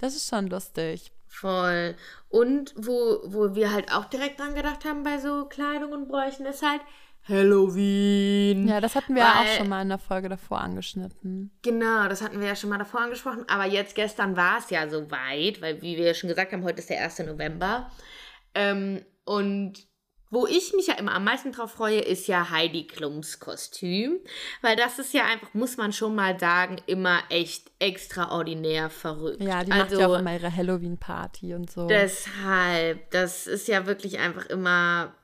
das ist schon lustig. Voll. Und wo, wo wir halt auch direkt dran gedacht haben bei so Kleidung und Bräuchen, ist halt Halloween. Ja, das hatten wir ja auch schon mal in der Folge davor angeschnitten. Genau, das hatten wir ja schon mal davor angesprochen. Aber jetzt gestern war es ja soweit, weil wie wir ja schon gesagt haben, heute ist der 1. November. Ähm, und wo ich mich ja immer am meisten drauf freue, ist ja Heidi Klums Kostüm. Weil das ist ja einfach, muss man schon mal sagen, immer echt extraordinär verrückt. Ja, die also, macht ja auch immer ihre Halloween-Party und so. Deshalb, das ist ja wirklich einfach immer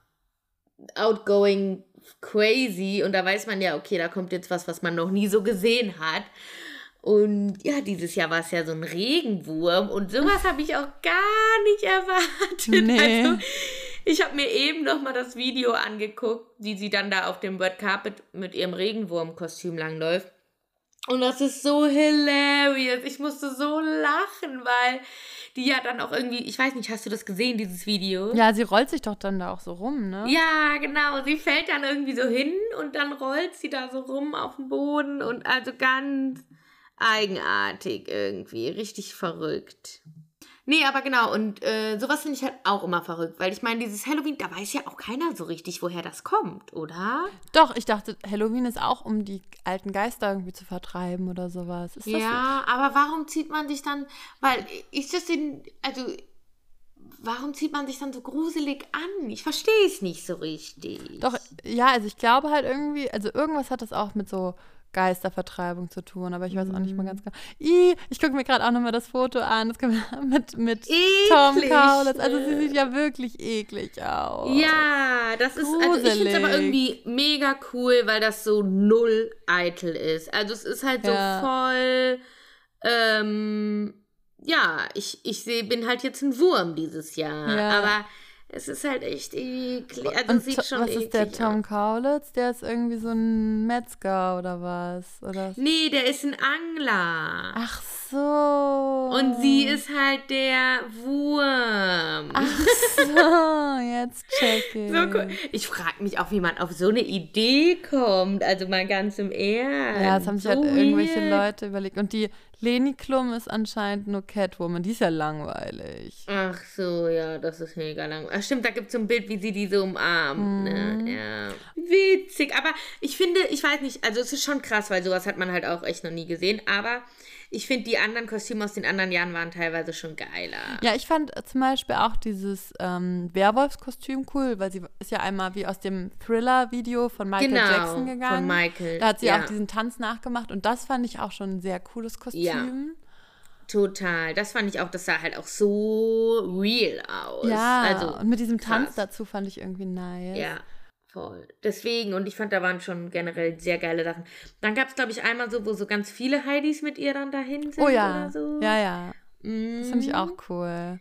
outgoing crazy und da weiß man ja, okay, da kommt jetzt was, was man noch nie so gesehen hat. Und ja, dieses Jahr war es ja so ein Regenwurm und sowas habe ich auch gar nicht erwartet. Nee. Also, ich habe mir eben noch mal das Video angeguckt, wie sie dann da auf dem Red Carpet mit ihrem Regenwurmkostüm langläuft. Und das ist so hilarious. Ich musste so lachen, weil die ja dann auch irgendwie, ich weiß nicht, hast du das gesehen, dieses Video? Ja, sie rollt sich doch dann da auch so rum, ne? Ja, genau. Sie fällt dann irgendwie so hin und dann rollt sie da so rum auf dem Boden und also ganz eigenartig irgendwie. Richtig verrückt. Nee, aber genau, und äh, sowas finde ich halt auch immer verrückt, weil ich meine, dieses Halloween, da weiß ja auch keiner so richtig, woher das kommt, oder? Doch, ich dachte, Halloween ist auch, um die alten Geister irgendwie zu vertreiben oder sowas. Ist das Ja, aber warum zieht man sich dann, weil ist das denn, also, warum zieht man sich dann so gruselig an? Ich verstehe es nicht so richtig. Doch, ja, also ich glaube halt irgendwie, also irgendwas hat das auch mit so Geistervertreibung zu tun, aber ich weiß auch nicht mal ganz genau. Ih, ich gucke mir gerade auch nochmal das Foto an, das *laughs* mit, mit Tom Kaulitz. Also sie sieht ja wirklich eklig aus. Ja, das ist, also ich finde es aber Gruselig. irgendwie mega cool, weil das so null eitel ist. Also es ist halt so Ja. voll, ähm, ja, ich, ich seh, bin halt jetzt ein Wurm dieses Jahr, Ja. aber es ist halt echt eklig. Also Und sieht schon was ist der aus. Tom Kaulitz? Der ist irgendwie so ein Metzger oder was? Oder? Nee, der ist ein Angler. Ach so. Und sie ist halt der Wurm. Ach so, *laughs* jetzt check ich. So cool. Ich frage mich auch, wie man auf so eine Idee kommt. Also mal ganz im Ernst. Ja, das haben sich so halt irgendwelche weird. Leute überlegt. Und die Leni Klum ist anscheinend nur Catwoman. Die ist ja langweilig. Ach so, ja, das ist mega lang. Ach, stimmt, da gibt es so ein Bild, wie sie die so umarmt. Mhm. Ne? Ja. Witzig. Aber ich finde, ich weiß nicht, also es ist schon krass, weil sowas hat man halt auch echt noch nie gesehen. Aber ich finde, die anderen Kostüme aus den anderen Jahren waren teilweise schon geiler. Ja, ich fand äh, zum Beispiel auch dieses ähm, Werwolfskostüm cool, weil sie ist ja einmal wie aus dem Thriller-Video von Michael Genau, Jackson gegangen. von Michael, Da hat sie ja. auch diesen Tanz nachgemacht und das fand ich auch schon ein sehr cooles Kostüm. Ja. Total. Das fand ich auch, das sah halt auch so real aus. Ja, also, und mit diesem Tanz krass. dazu fand ich irgendwie nice. Ja, voll. Deswegen, und ich fand, da waren schon generell sehr geile Sachen. Dann gab es, glaube ich, einmal so, wo so ganz viele Heidis mit ihr dann dahin sind Oh ja, oder so. ja, ja. Mhm. Das finde ich auch cool.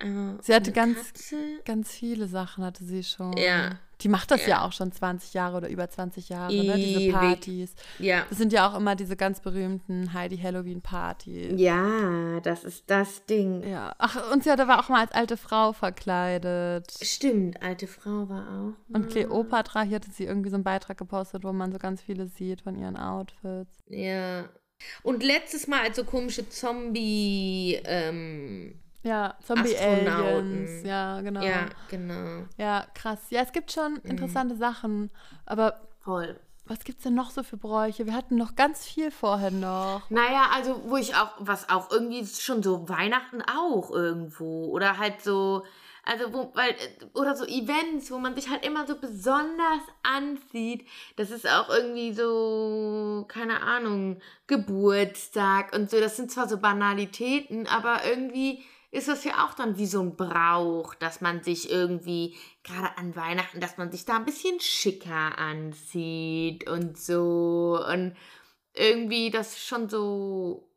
Äh, Sie hatte ganz, Katze. ganz viele Sachen, hatte sie schon. Ja. Die macht das ja, Ja. auch schon 20 Jahre oder über 20 Jahre, ne? diese. Partys. Ja. Das sind ja auch immer diese ganz berühmten Heidi Halloween-Partys. Ja, das ist das Ding. Ja. Ach, und sie hatte war auch mal als alte Frau verkleidet. Stimmt, alte Frau war auch. Und Cleopatra, hier hatte sie irgendwie so einen Beitrag gepostet, wo man so ganz viele sieht von ihren Outfits. Ja. Und letztes Mal als so komische Zombie, ähm, Ja. Zombie-Aliens. Ja, genau. ja, genau. Ja, krass. Ja, es gibt schon Mhm. interessante Sachen. Aber Voll. was gibt's denn noch so für Bräuche? Wir hatten noch ganz viel vorher noch. Naja, also wo ich auch, was auch irgendwie schon so Weihnachten auch irgendwo. Oder halt so, also wo, weil, oder so Events, wo man sich halt immer so besonders anzieht. Das ist auch irgendwie so, keine Ahnung, Geburtstag und so. Das sind zwar so Banalitäten, aber irgendwie ist das ja auch dann wie so ein Brauch, dass man sich irgendwie, gerade an Weihnachten, dass man sich da ein bisschen schicker anzieht und so. Und irgendwie das schon so.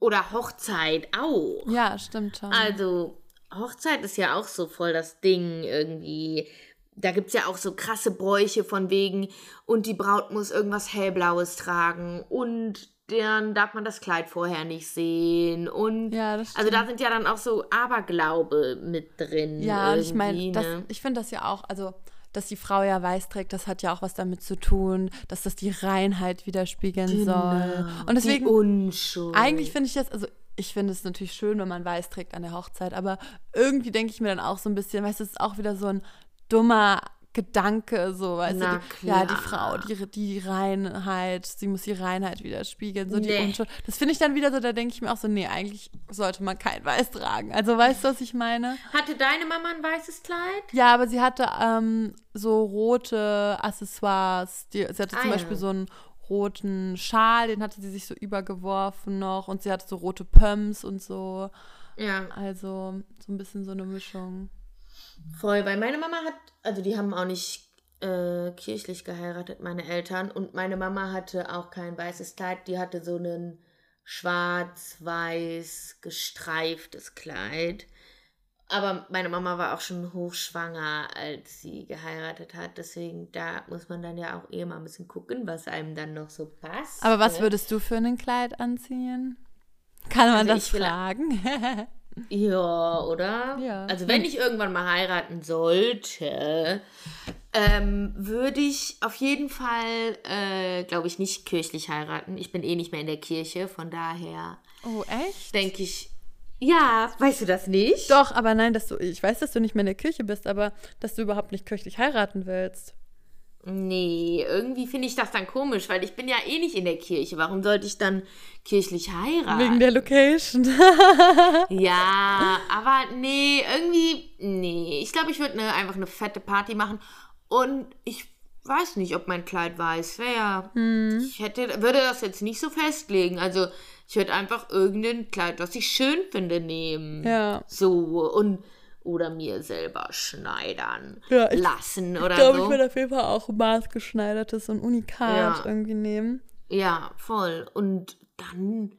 Oder Hochzeit auch. Ja, stimmt schon. Also, Hochzeit ist ja auch so voll das Ding irgendwie. Da gibt es ja auch so krasse Bräuche von wegen, und die Braut muss irgendwas Hellblaues tragen und dann darf man das Kleid vorher nicht sehen. Und Ja, das also da sind ja dann auch so Aberglaube mit drin. Ja, ich meine, ne? ich finde das ja auch, also, dass die Frau ja weiß trägt, das hat ja auch was damit zu tun, dass das die Reinheit widerspiegeln soll. Und deswegen, Genau. die Unschuld. eigentlich finde ich das, also, ich finde es natürlich schön, wenn man weiß trägt an der Hochzeit, aber irgendwie denke ich mir dann auch so ein bisschen, weißt du, es ist auch wieder so ein dummer Gedanke, so, weißt Na du, die, ja, die. Frau, die, die, die Reinheit, sie muss die Reinheit widerspiegeln, so die Nee. Unschuld. Das finde ich dann wieder so, da denke ich mir auch so, nee, eigentlich sollte man kein Weiß tragen. Also, weißt du, was ich meine? Hatte deine Mama ein weißes Kleid? Ja, aber sie hatte ähm, so rote Accessoires. Die, sie hatte Ah, zum ja. Beispiel so einen roten Schal, den hatte sie sich so übergeworfen noch. Und sie hatte so rote Pumps und so. Ja. Also so ein bisschen so eine Mischung. Voll, weil meine Mama hat, also die haben auch nicht äh, kirchlich geheiratet, meine Eltern. Und meine Mama hatte auch kein weißes Kleid, die hatte so ein schwarz-weiß gestreiftes Kleid. Aber meine Mama war auch schon hochschwanger, als sie geheiratet hat. Deswegen, da muss man dann ja auch eh mal ein bisschen gucken, was einem dann noch so passt. Aber was ne? würdest du für ein Kleid anziehen? Kann man Also das fragen? *laughs* Ja, oder? Ja. Also wenn ich irgendwann mal heiraten sollte, ähm, würde ich auf jeden Fall, äh, glaube ich, nicht kirchlich heiraten. Ich bin eh nicht mehr in der Kirche, von daher oh, echt? denke ich, ja, weißt du das nicht? Doch, aber nein, dass du, ich weiß, dass du nicht mehr in der Kirche bist, aber dass du überhaupt nicht kirchlich heiraten willst. Nee, irgendwie finde ich das dann komisch, weil ich bin ja eh nicht in der Kirche. Warum sollte ich dann kirchlich heiraten? Wegen der Location. *laughs* *laughs* Ja, aber nee, irgendwie, nee. Ich glaube, ich würde ne, einfach eine fette Party machen. Und ich weiß nicht, ob mein Kleid weiß wäre. Ich hätte, würde das jetzt nicht so festlegen. Also, ich würde einfach irgendein Kleid, was ich schön finde, nehmen. Ja. So, und, oder mir selber schneidern Ja, ich lassen oder Ich glaube, so. ich würde auf jeden Fall auch maßgeschneidertes und Unikat Ja. irgendwie nehmen. Ja, voll. Und dann,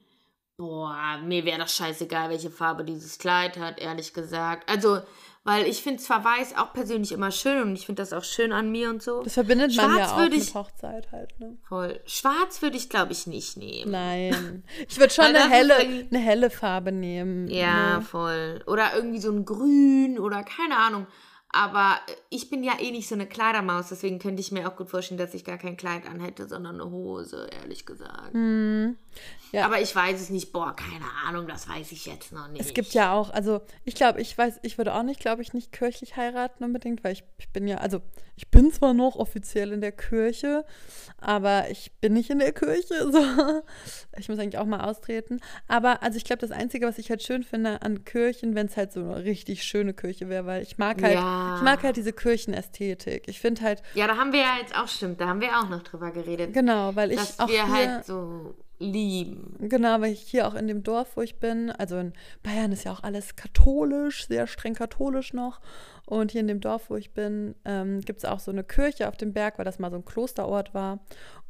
boah, mir wäre das scheißegal, welche Farbe dieses Kleid hat, ehrlich gesagt. Also, weil ich finde zwar weiß auch persönlich immer schön und ich finde das auch schön an mir und so. Das verbindet man ja Schwarz auch mit ich- Hochzeit halt, ne? Voll. Schwarz würde ich, glaube ich, nicht nehmen. Nein. Ich würde schon eine helle, eine helle Farbe nehmen. Ja, Ne? voll. Oder irgendwie so ein Grün oder keine Ahnung. Aber ich bin ja eh nicht so eine Kleidermaus, deswegen könnte ich mir auch gut vorstellen, dass ich gar kein Kleid anhätte, sondern eine Hose, ehrlich gesagt. Hm. Ja. Aber ich weiß es nicht. Boah, keine Ahnung, das weiß ich jetzt noch nicht. Es gibt ja auch, also ich glaube, ich weiß, ich würde auch nicht, glaube ich, nicht kirchlich heiraten unbedingt, weil ich, ich bin ja, also ich bin zwar noch offiziell in der Kirche, aber ich bin nicht in der Kirche. *laughs* So. Ich muss eigentlich auch mal austreten. Aber also ich glaube, das Einzige, was ich halt schön finde an Kirchen, wenn es halt so eine richtig schöne Kirche wäre, weil ich mag halt, Ja. ich mag halt diese Kirchenästhetik. Ich finde halt, Ja, da haben wir ja jetzt auch, stimmt, da haben wir auch noch drüber geredet. genau, weil ich dass auch wir hier, halt so lieben. Genau, weil ich hier auch in dem Dorf, wo ich bin, also in Bayern ist ja auch alles katholisch, sehr streng katholisch noch. Und hier in dem Dorf, wo ich bin, ähm, gibt es auch so eine Kirche auf dem Berg, weil das mal so ein Klosterort war.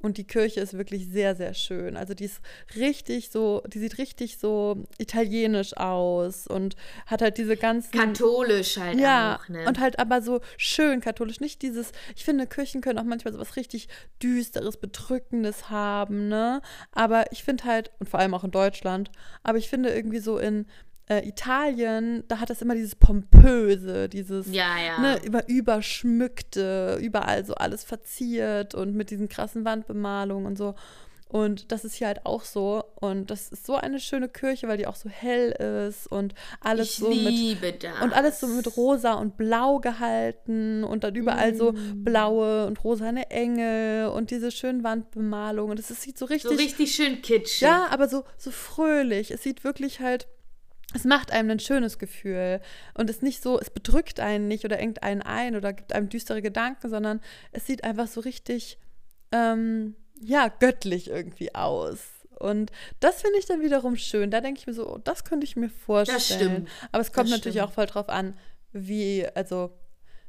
Und die Kirche ist wirklich sehr, sehr schön. Also die ist richtig so, die sieht richtig so italienisch aus und hat halt diese ganzen. Katholisch halt Ja, auch, ne? und halt aber so schön katholisch. Nicht dieses, ich finde, Kirchen können auch manchmal so was richtig Düsteres, Bedrückendes haben, ne? Aber ich finde halt, und vor allem auch in Deutschland, aber ich finde irgendwie so in äh, Italien, da hat das immer dieses Pompöse, dieses ja, ja. ne, über, überschmückte, überall so alles verziert und mit diesen krassen Wandbemalungen und so. Und das ist hier halt auch so. Und das ist so eine schöne Kirche, weil die auch so hell ist und alles ich so mit das. und alles so mit rosa und blau gehalten und dann überall so Mm. blaue und rosane Engel und diese schönen Wandbemalungen. Und es ist- sieht so richtig, so richtig schön kitschig. ja, aber so, so fröhlich. Es sieht wirklich halt, es macht einem ein schönes Gefühl. Und es ist nicht so, es bedrückt einen nicht oder engt einen ein oder gibt einem düstere Gedanken, sondern es sieht einfach so richtig, ähm, ja, göttlich irgendwie aus. Und das finde ich dann wiederum schön. Da denke ich mir so, oh, das könnte ich mir vorstellen. stimmt. Aber es kommt Das natürlich stimmt. auch voll drauf an, wie, also,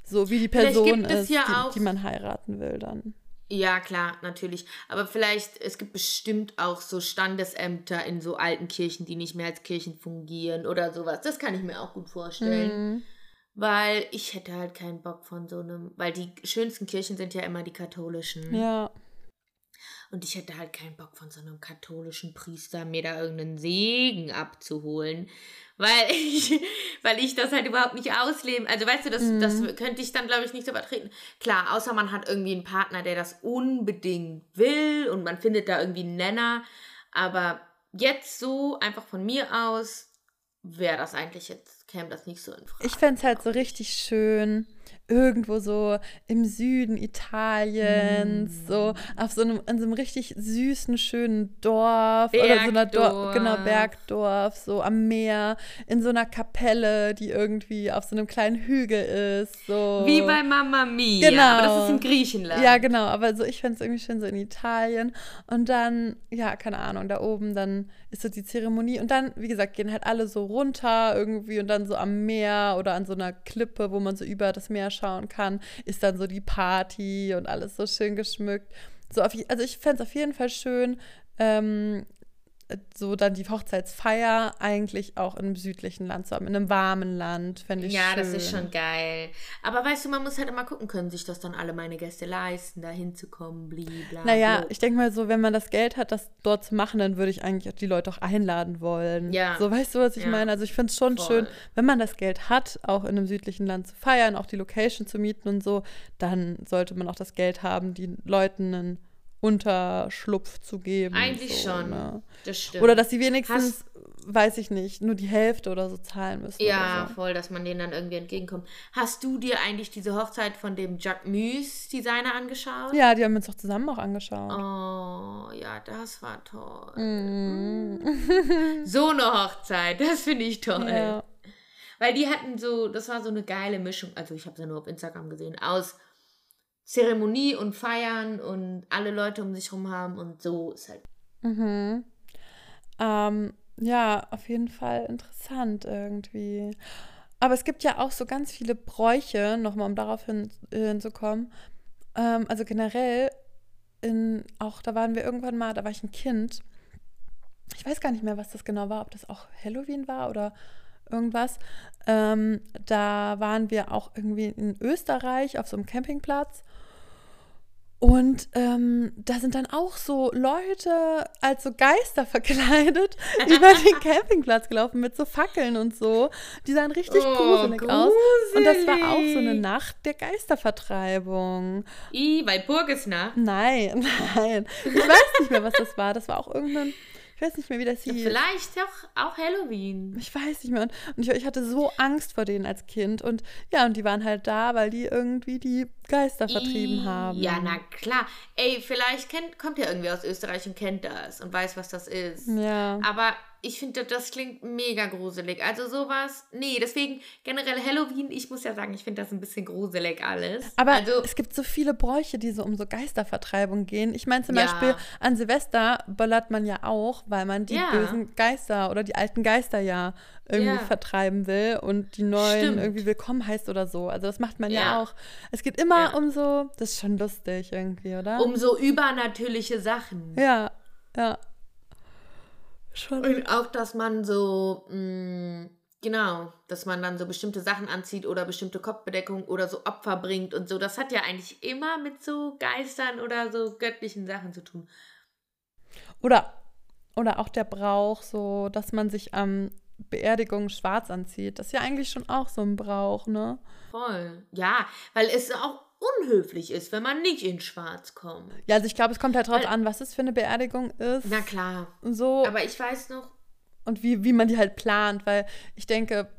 so wie die Person ist, ja die, die man heiraten will dann. Ja, klar, natürlich. Aber vielleicht, es gibt bestimmt auch so Standesämter in so alten Kirchen, die nicht mehr als Kirchen fungieren oder sowas. Das kann ich mir auch gut vorstellen. Mhm. Weil ich hätte halt keinen Bock von so einem, weil die schönsten Kirchen sind ja immer die katholischen. Ja. Und ich hätte halt keinen Bock von so einem katholischen Priester mir da irgendeinen Segen abzuholen. Weil *laughs* ich, weil ich das halt überhaupt nicht ausleben. Also weißt du, das, Mhm. das könnte ich dann, glaube ich, nicht so vertreten. Klar, außer man hat irgendwie einen Partner, der das unbedingt will und man findet da irgendwie einen Nenner. Aber jetzt so, einfach von mir aus, wäre das eigentlich jetzt, käme das nicht so in Frage. Ich fände es halt so richtig schön, irgendwo so im Süden Italiens, Mm. so auf so einem, an so einem richtig süßen, schönen Dorf oder so einer Dorf, Bergdorf. genau, Bergdorf, so am Meer, in so einer Kapelle, die irgendwie auf so einem kleinen Hügel ist. So. Wie bei Mama Mia. Genau. Aber das ist in Griechenland. Ja, genau, aber so, ich fände es irgendwie schön so in Italien. Und dann, ja, keine Ahnung, da oben, dann ist so die Zeremonie. Und dann, wie gesagt, gehen halt alle so runter irgendwie und dann so am Meer oder an so einer Klippe, wo man so über das Meer schauen kann, ist dann so die Party und alles so schön geschmückt. So auf, also ich fände es auf jeden Fall schön, ähm, so dann die Hochzeitsfeier eigentlich auch in einem südlichen Land zu haben, in einem warmen Land, fände ich ja, schön. das ist schon geil. Aber weißt du, man muss halt immer gucken, können sich das dann alle meine Gäste leisten, da hinzukommen, blibla. Naja, blub. ich denke mal so, wenn man das Geld hat, das dort zu machen, dann würde ich eigentlich auch die Leute auch einladen wollen. Ja. So, weißt du, was ich Ja. meine? Also ich finde es schon Voll. schön, wenn man das Geld hat, auch in einem südlichen Land zu feiern, auch die Location zu mieten und so, dann sollte man auch das Geld haben, den Leuten einen Unterschlupf zu geben. Eigentlich so, schon. Ne? Das stimmt. Oder dass sie wenigstens, weiß ich nicht, nur die Hälfte oder so zahlen müssen. Ja, so. voll, dass man denen dann irgendwie entgegenkommt. Hast du dir eigentlich diese Hochzeit von dem Jacques Mus Designer angeschaut? Ja, die haben wir uns doch zusammen auch angeschaut. Oh, ja, das war toll. Mhm. So eine Hochzeit, das finde ich toll. Ja. Weil die hatten so, das war so eine geile Mischung, also ich habe es ja nur auf Instagram gesehen, aus Zeremonie und Feiern und alle Leute um sich rum haben und so ist halt. Mhm. Ähm, ja, auf jeden Fall interessant irgendwie. Aber es gibt ja auch so ganz viele Bräuche, nochmal um darauf hin, hinzukommen. Ähm, also generell, in, auch da waren wir irgendwann mal, da war ich ein Kind. Ich weiß gar nicht mehr, was das genau war, ob das auch Halloween war oder irgendwas. Ähm, da waren wir auch irgendwie in Österreich auf so einem Campingplatz. Und ähm, da sind dann auch so Leute als so Geister *laughs* verkleidet über *laughs* den Campingplatz gelaufen mit so Fackeln und so. Die sahen richtig Oh, gruselig aus. Und das war auch so eine gruselig. Nacht der Geistervertreibung. I, weil Burg ist nah. Nein, *laughs* nein. Ich weiß nicht mehr, was das war. Das war auch irgendein, ich weiß nicht mehr, wie das hieß. Vielleicht auch, auch Halloween. Ich weiß nicht mehr. Und, und ich, ich hatte so Angst vor denen als Kind. Und ja, und die waren halt da, weil die irgendwie die Geister vertrieben I, haben. Ja, na klar. Ey, vielleicht kennt, kommt ja irgendwie aus Österreich und kennt das und weiß, was das ist. Ja. Aber ich finde, das klingt mega gruselig. Also sowas, nee, deswegen generell Halloween, ich muss ja sagen, ich finde das ein bisschen gruselig alles. Aber also, es gibt so viele Bräuche, die so um so Geistervertreibung gehen. Ich meine zum Ja. Beispiel, an Silvester böllert man ja auch, weil man die Ja. bösen Geister oder die alten Geister ja irgendwie Ja. vertreiben will und die neuen Stimmt. irgendwie willkommen heißt oder so. Also das macht man ja, auch. Es geht immer um so, das ist schon lustig irgendwie, oder? um so übernatürliche Sachen. ja, ja. Schon. Und auch, dass man so, mh, genau, dass man dann so bestimmte Sachen anzieht oder bestimmte Kopfbedeckung oder so Opfer bringt und so. Das hat ja eigentlich immer mit so Geistern oder so göttlichen Sachen zu tun. Oder, oder auch der Brauch, so, dass man sich am Beerdigung schwarz anzieht. Das ist ja eigentlich schon auch so ein Brauch, ne? Voll. Ja, weil es auch unhöflich ist, wenn man nicht in Schwarz kommt. Ja, also ich glaube, es kommt halt drauf Weil- an, was es für eine Beerdigung ist. Na klar. So Aber ich weiß noch, und wie, wie man die halt plant, weil ich denke,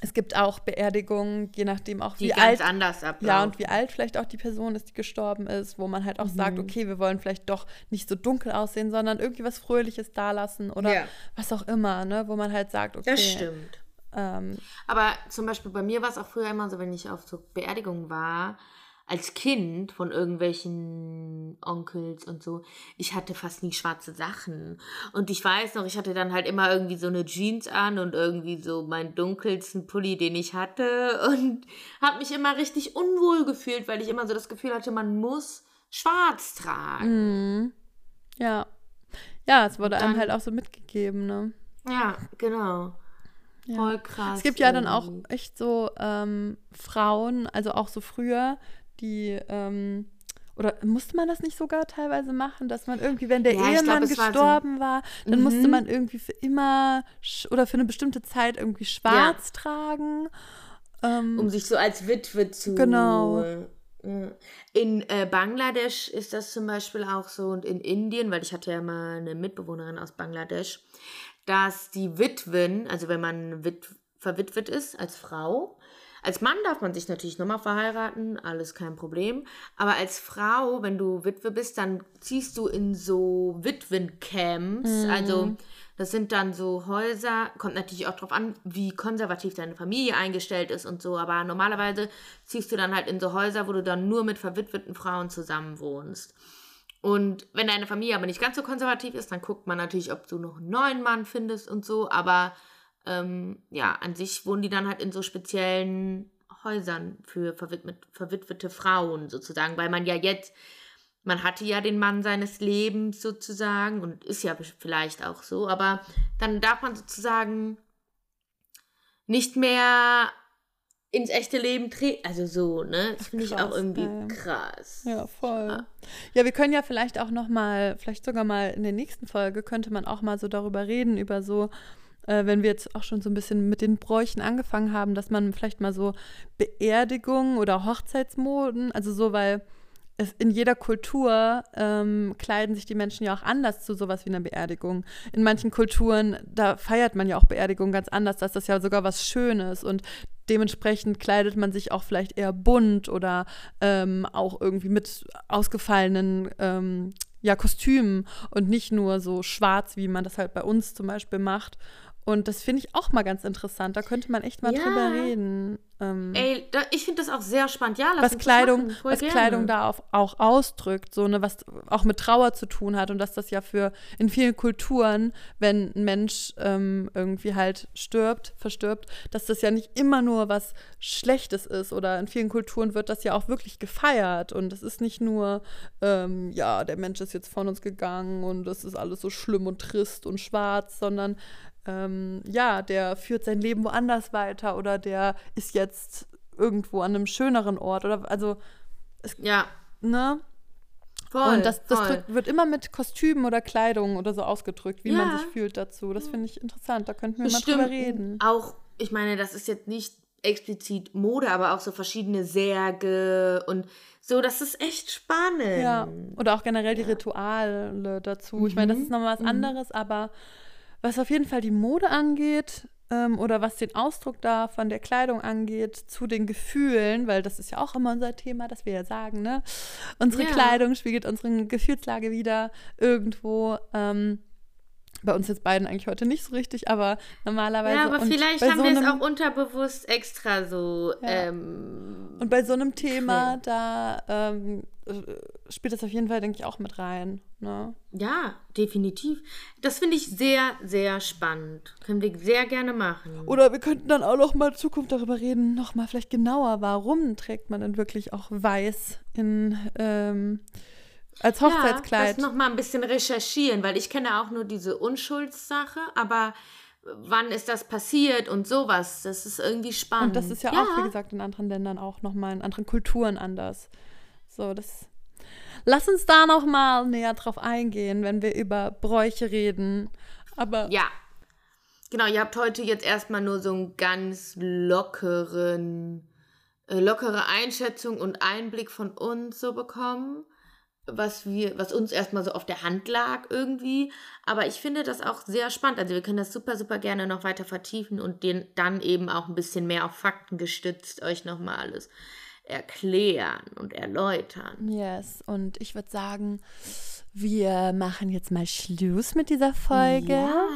es gibt auch Beerdigungen, je nachdem auch die wie ganz alt. anders ablaufen. Ja, und wie alt vielleicht auch die Person ist, die gestorben ist, wo man halt auch Mhm. sagt, okay, wir wollen vielleicht doch nicht so dunkel aussehen, sondern irgendwie was Fröhliches dalassen oder Ja. was auch immer, ne? Wo man halt sagt, okay. Das stimmt. Ähm, Aber zum Beispiel bei mir war es auch früher immer so, wenn ich auf so Beerdigungen war, als Kind von irgendwelchen Onkels und so, ich hatte fast nie schwarze Sachen. Und ich weiß noch, ich hatte dann halt immer irgendwie so eine Jeans an und irgendwie so meinen dunkelsten Pulli, den ich hatte. *laughs* Und habe mich immer richtig unwohl gefühlt, weil ich immer so das Gefühl hatte, man muss schwarz tragen. mhm. Ja. Ja, es wurde einem dann- halt auch so mitgegeben, ne? Ja, genau. Ja. Voll krass. Es gibt ja dann auch echt so ähm, Frauen, also auch so früher, die, ähm, oder musste man das nicht sogar teilweise machen, dass man irgendwie, wenn der Ja, ich glaub, Ehemann es war so- gestorben war, dann musste Mhm. man irgendwie für immer oder für eine bestimmte Zeit irgendwie schwarz tragen. Ähm, Um sich so als Witwe zu. Genau. äh, In äh, Bangladesch ist das zum Beispiel auch so und in Indien, weil ich hatte ja mal eine Mitbewohnerin aus Bangladesch, dass die Witwen, also wenn man wit verwitwet ist als Frau, als Mann darf man sich natürlich nochmal verheiraten, alles kein Problem. Aber als Frau, wenn du Witwe bist, dann ziehst du in so Witwencamps. Also das sind dann so Häuser, kommt natürlich auch drauf an, wie konservativ deine Familie eingestellt ist und so. Aber normalerweise ziehst du dann halt in so Häuser, wo du dann nur mit verwitweten Frauen zusammen wohnst. Und wenn deine Familie aber nicht ganz so konservativ ist, dann guckt man natürlich, ob du noch einen neuen Mann findest und so. Aber ähm, ja, an sich wohnen die dann halt in so speziellen Häusern für verwitwet, verwitwete Frauen sozusagen, weil man ja jetzt, man hatte ja den Mann seines Lebens sozusagen und ist ja vielleicht auch so, aber dann darf man sozusagen nicht mehr ins echte Leben treten. Also so, ne? Das finde ich auch irgendwie ey. krass. Ja, voll. Ja, wir können ja vielleicht auch noch mal, vielleicht sogar mal in der nächsten Folge könnte man auch mal so darüber reden, über so, äh, wenn wir jetzt auch schon so ein bisschen mit den Bräuchen angefangen haben, dass man vielleicht mal so Beerdigungen oder Hochzeitsmoden, also so, weil in jeder Kultur ähm, kleiden sich die Menschen ja auch anders zu sowas wie einer Beerdigung. In manchen Kulturen, da feiert man ja auch Beerdigungen ganz anders, da ist das ja sogar was Schönes und dementsprechend kleidet man sich auch vielleicht eher bunt oder ähm, auch irgendwie mit ausgefallenen ähm, ja, Kostümen und nicht nur so schwarz, wie man das halt bei uns zum Beispiel macht. Und das finde ich auch mal ganz interessant. Da könnte man echt mal Ja. drüber reden. Ähm, Ey, da, ich finde das auch sehr spannend. Ja, lass was uns das Kleidung, voll was gerne. Kleidung da auf, auch ausdrückt, so ne, was auch mit Trauer zu tun hat und dass das ja für in vielen Kulturen, wenn ein Mensch ähm, irgendwie halt stirbt, verstirbt, dass das ja nicht immer nur was Schlechtes ist oder in vielen Kulturen wird das ja auch wirklich gefeiert und es ist nicht nur, ähm, ja, der Mensch ist jetzt von uns gegangen und das ist alles so schlimm und trist und schwarz, sondern ähm, ja, der führt sein Leben woanders weiter oder der ist jetzt irgendwo an einem schöneren Ort oder also, Ja, ne? voll. und das, das drückt, wird immer mit Kostümen oder Kleidung oder so ausgedrückt, wie man Ja. sich fühlt dazu. Das finde ich interessant, da könnten wir Bestimmt mal drüber reden. Auch, ich meine, das ist jetzt nicht explizit Mode, aber auch so verschiedene Särge und so, das ist echt spannend. Ja, oder auch generell die Rituale dazu. Ich meine, das Mhm, ist nochmal was mhm. anderes, aber was auf jeden Fall die Mode angeht ähm, oder was den Ausdruck da von der Kleidung angeht, zu den Gefühlen, weil das ist ja auch immer unser Thema, dass wir ja sagen, ne? Unsere Ja. Kleidung spiegelt unsere Gefühlslage wieder irgendwo. Ähm, bei uns jetzt beiden eigentlich heute nicht so richtig, aber normalerweise. Ja, aber vielleicht haben so wir es auch unterbewusst extra so. Ja. Ähm, Und bei so einem Thema, da ähm, äh, spielt das auf jeden Fall, denke ich, auch mit rein. Ne? ja, definitiv. Das finde ich sehr, sehr spannend. Können wir sehr gerne machen. Oder wir könnten dann auch noch mal in Zukunft darüber reden, noch mal vielleicht genauer, warum trägt man denn wirklich auch weiß in, ähm, als Ja, Hochzeitskleid? das noch mal ein bisschen recherchieren, weil ich kenne auch nur diese Unschuldssache, aber wann ist das passiert und sowas, das ist irgendwie spannend. Und das ist ja, auch, wie gesagt, in anderen Ländern auch noch mal in anderen Kulturen anders. So, das. Lass uns da noch mal näher drauf eingehen, wenn wir über Bräuche reden. Aber Ja. Genau, ihr habt heute jetzt erstmal nur so einen ganz lockeren, äh, lockere Einschätzung und Einblick von uns so bekommen, was wir, was uns erstmal so auf der Hand lag irgendwie. Aber ich finde das auch sehr spannend. Also wir können das super, super gerne noch weiter vertiefen und den dann eben auch ein bisschen mehr auf Fakten gestützt euch nochmal alles erklären und erläutern. Yes, und ich würde sagen, wir machen jetzt mal Schluss mit dieser Folge. Ja.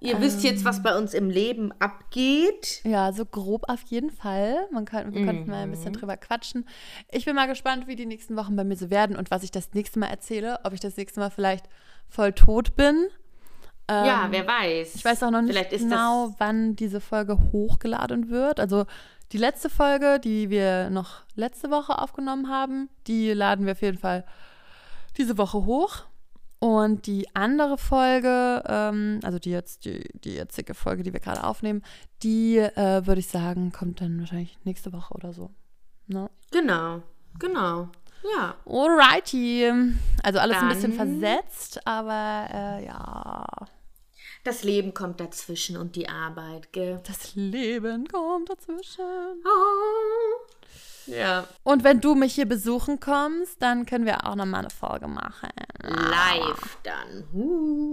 Ihr wisst jetzt, was bei uns im Leben abgeht. Ja, so grob auf jeden Fall. Man kann, wir könnten mal ein bisschen drüber quatschen. Ich bin mal gespannt, wie die nächsten Wochen bei mir so werden und was ich das nächste Mal erzähle. Ob ich das nächste Mal vielleicht voll tot bin. Ähm, ja, wer weiß. Ich weiß auch noch nicht genau, wann diese Folge hochgeladen wird. Also die letzte Folge, die wir noch letzte Woche aufgenommen haben, die laden wir auf jeden Fall diese Woche hoch. Und die andere Folge, ähm, also die jetzt, die, die jetzige Folge, die wir gerade aufnehmen, die äh, würde ich sagen, kommt dann wahrscheinlich nächste Woche oder so. Ne? Genau, genau. Ja. Alrighty. Also alles ein bisschen Dann- versetzt, aber äh, ja. Das Leben kommt dazwischen und die Arbeit, gell? Das Leben kommt dazwischen. Oh. Ja. Und wenn du mich hier besuchen kommst, dann können wir auch nochmal eine Folge machen. Live dann.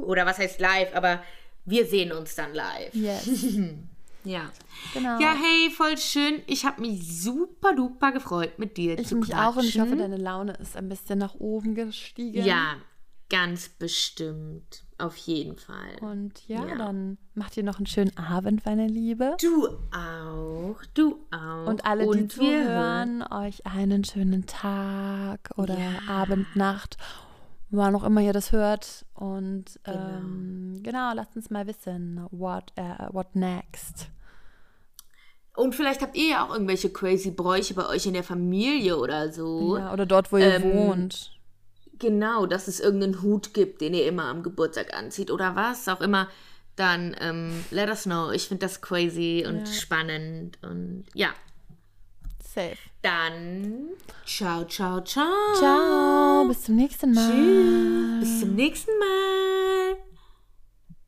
Oder was heißt live? Aber wir sehen uns dann live. Yes, *laughs* Ja. genau. Ja, hey, voll schön. Ich habe mich super duper gefreut, mit dir ich zu mich quatschen. auch und ich hoffe, deine Laune ist ein bisschen nach oben gestiegen. Ja, ganz bestimmt. Auf jeden Fall. Und ja, Ja. dann macht ihr noch einen schönen Abend, meine Liebe. Du auch. Du auch. Und alle, die Und wir zuhören, euch einen schönen Tag oder Ja. Abend, Nacht, wann auch immer ihr das hört. Und Genau. ähm, genau, lasst uns mal wissen, what, äh, what next. Und vielleicht habt ihr ja auch irgendwelche crazy Bräuche bei euch in der Familie oder so. Ja, oder dort, wo ihr Ähm, wohnt. Genau, dass es irgendeinen Hut gibt, den ihr immer am Geburtstag anzieht oder was auch immer. Dann ähm, let us know. Ich finde das crazy und spannend. Und ja, Safe. dann ciao, ciao, ciao. Ciao, bis zum nächsten Mal. Bis zum nächsten Mal.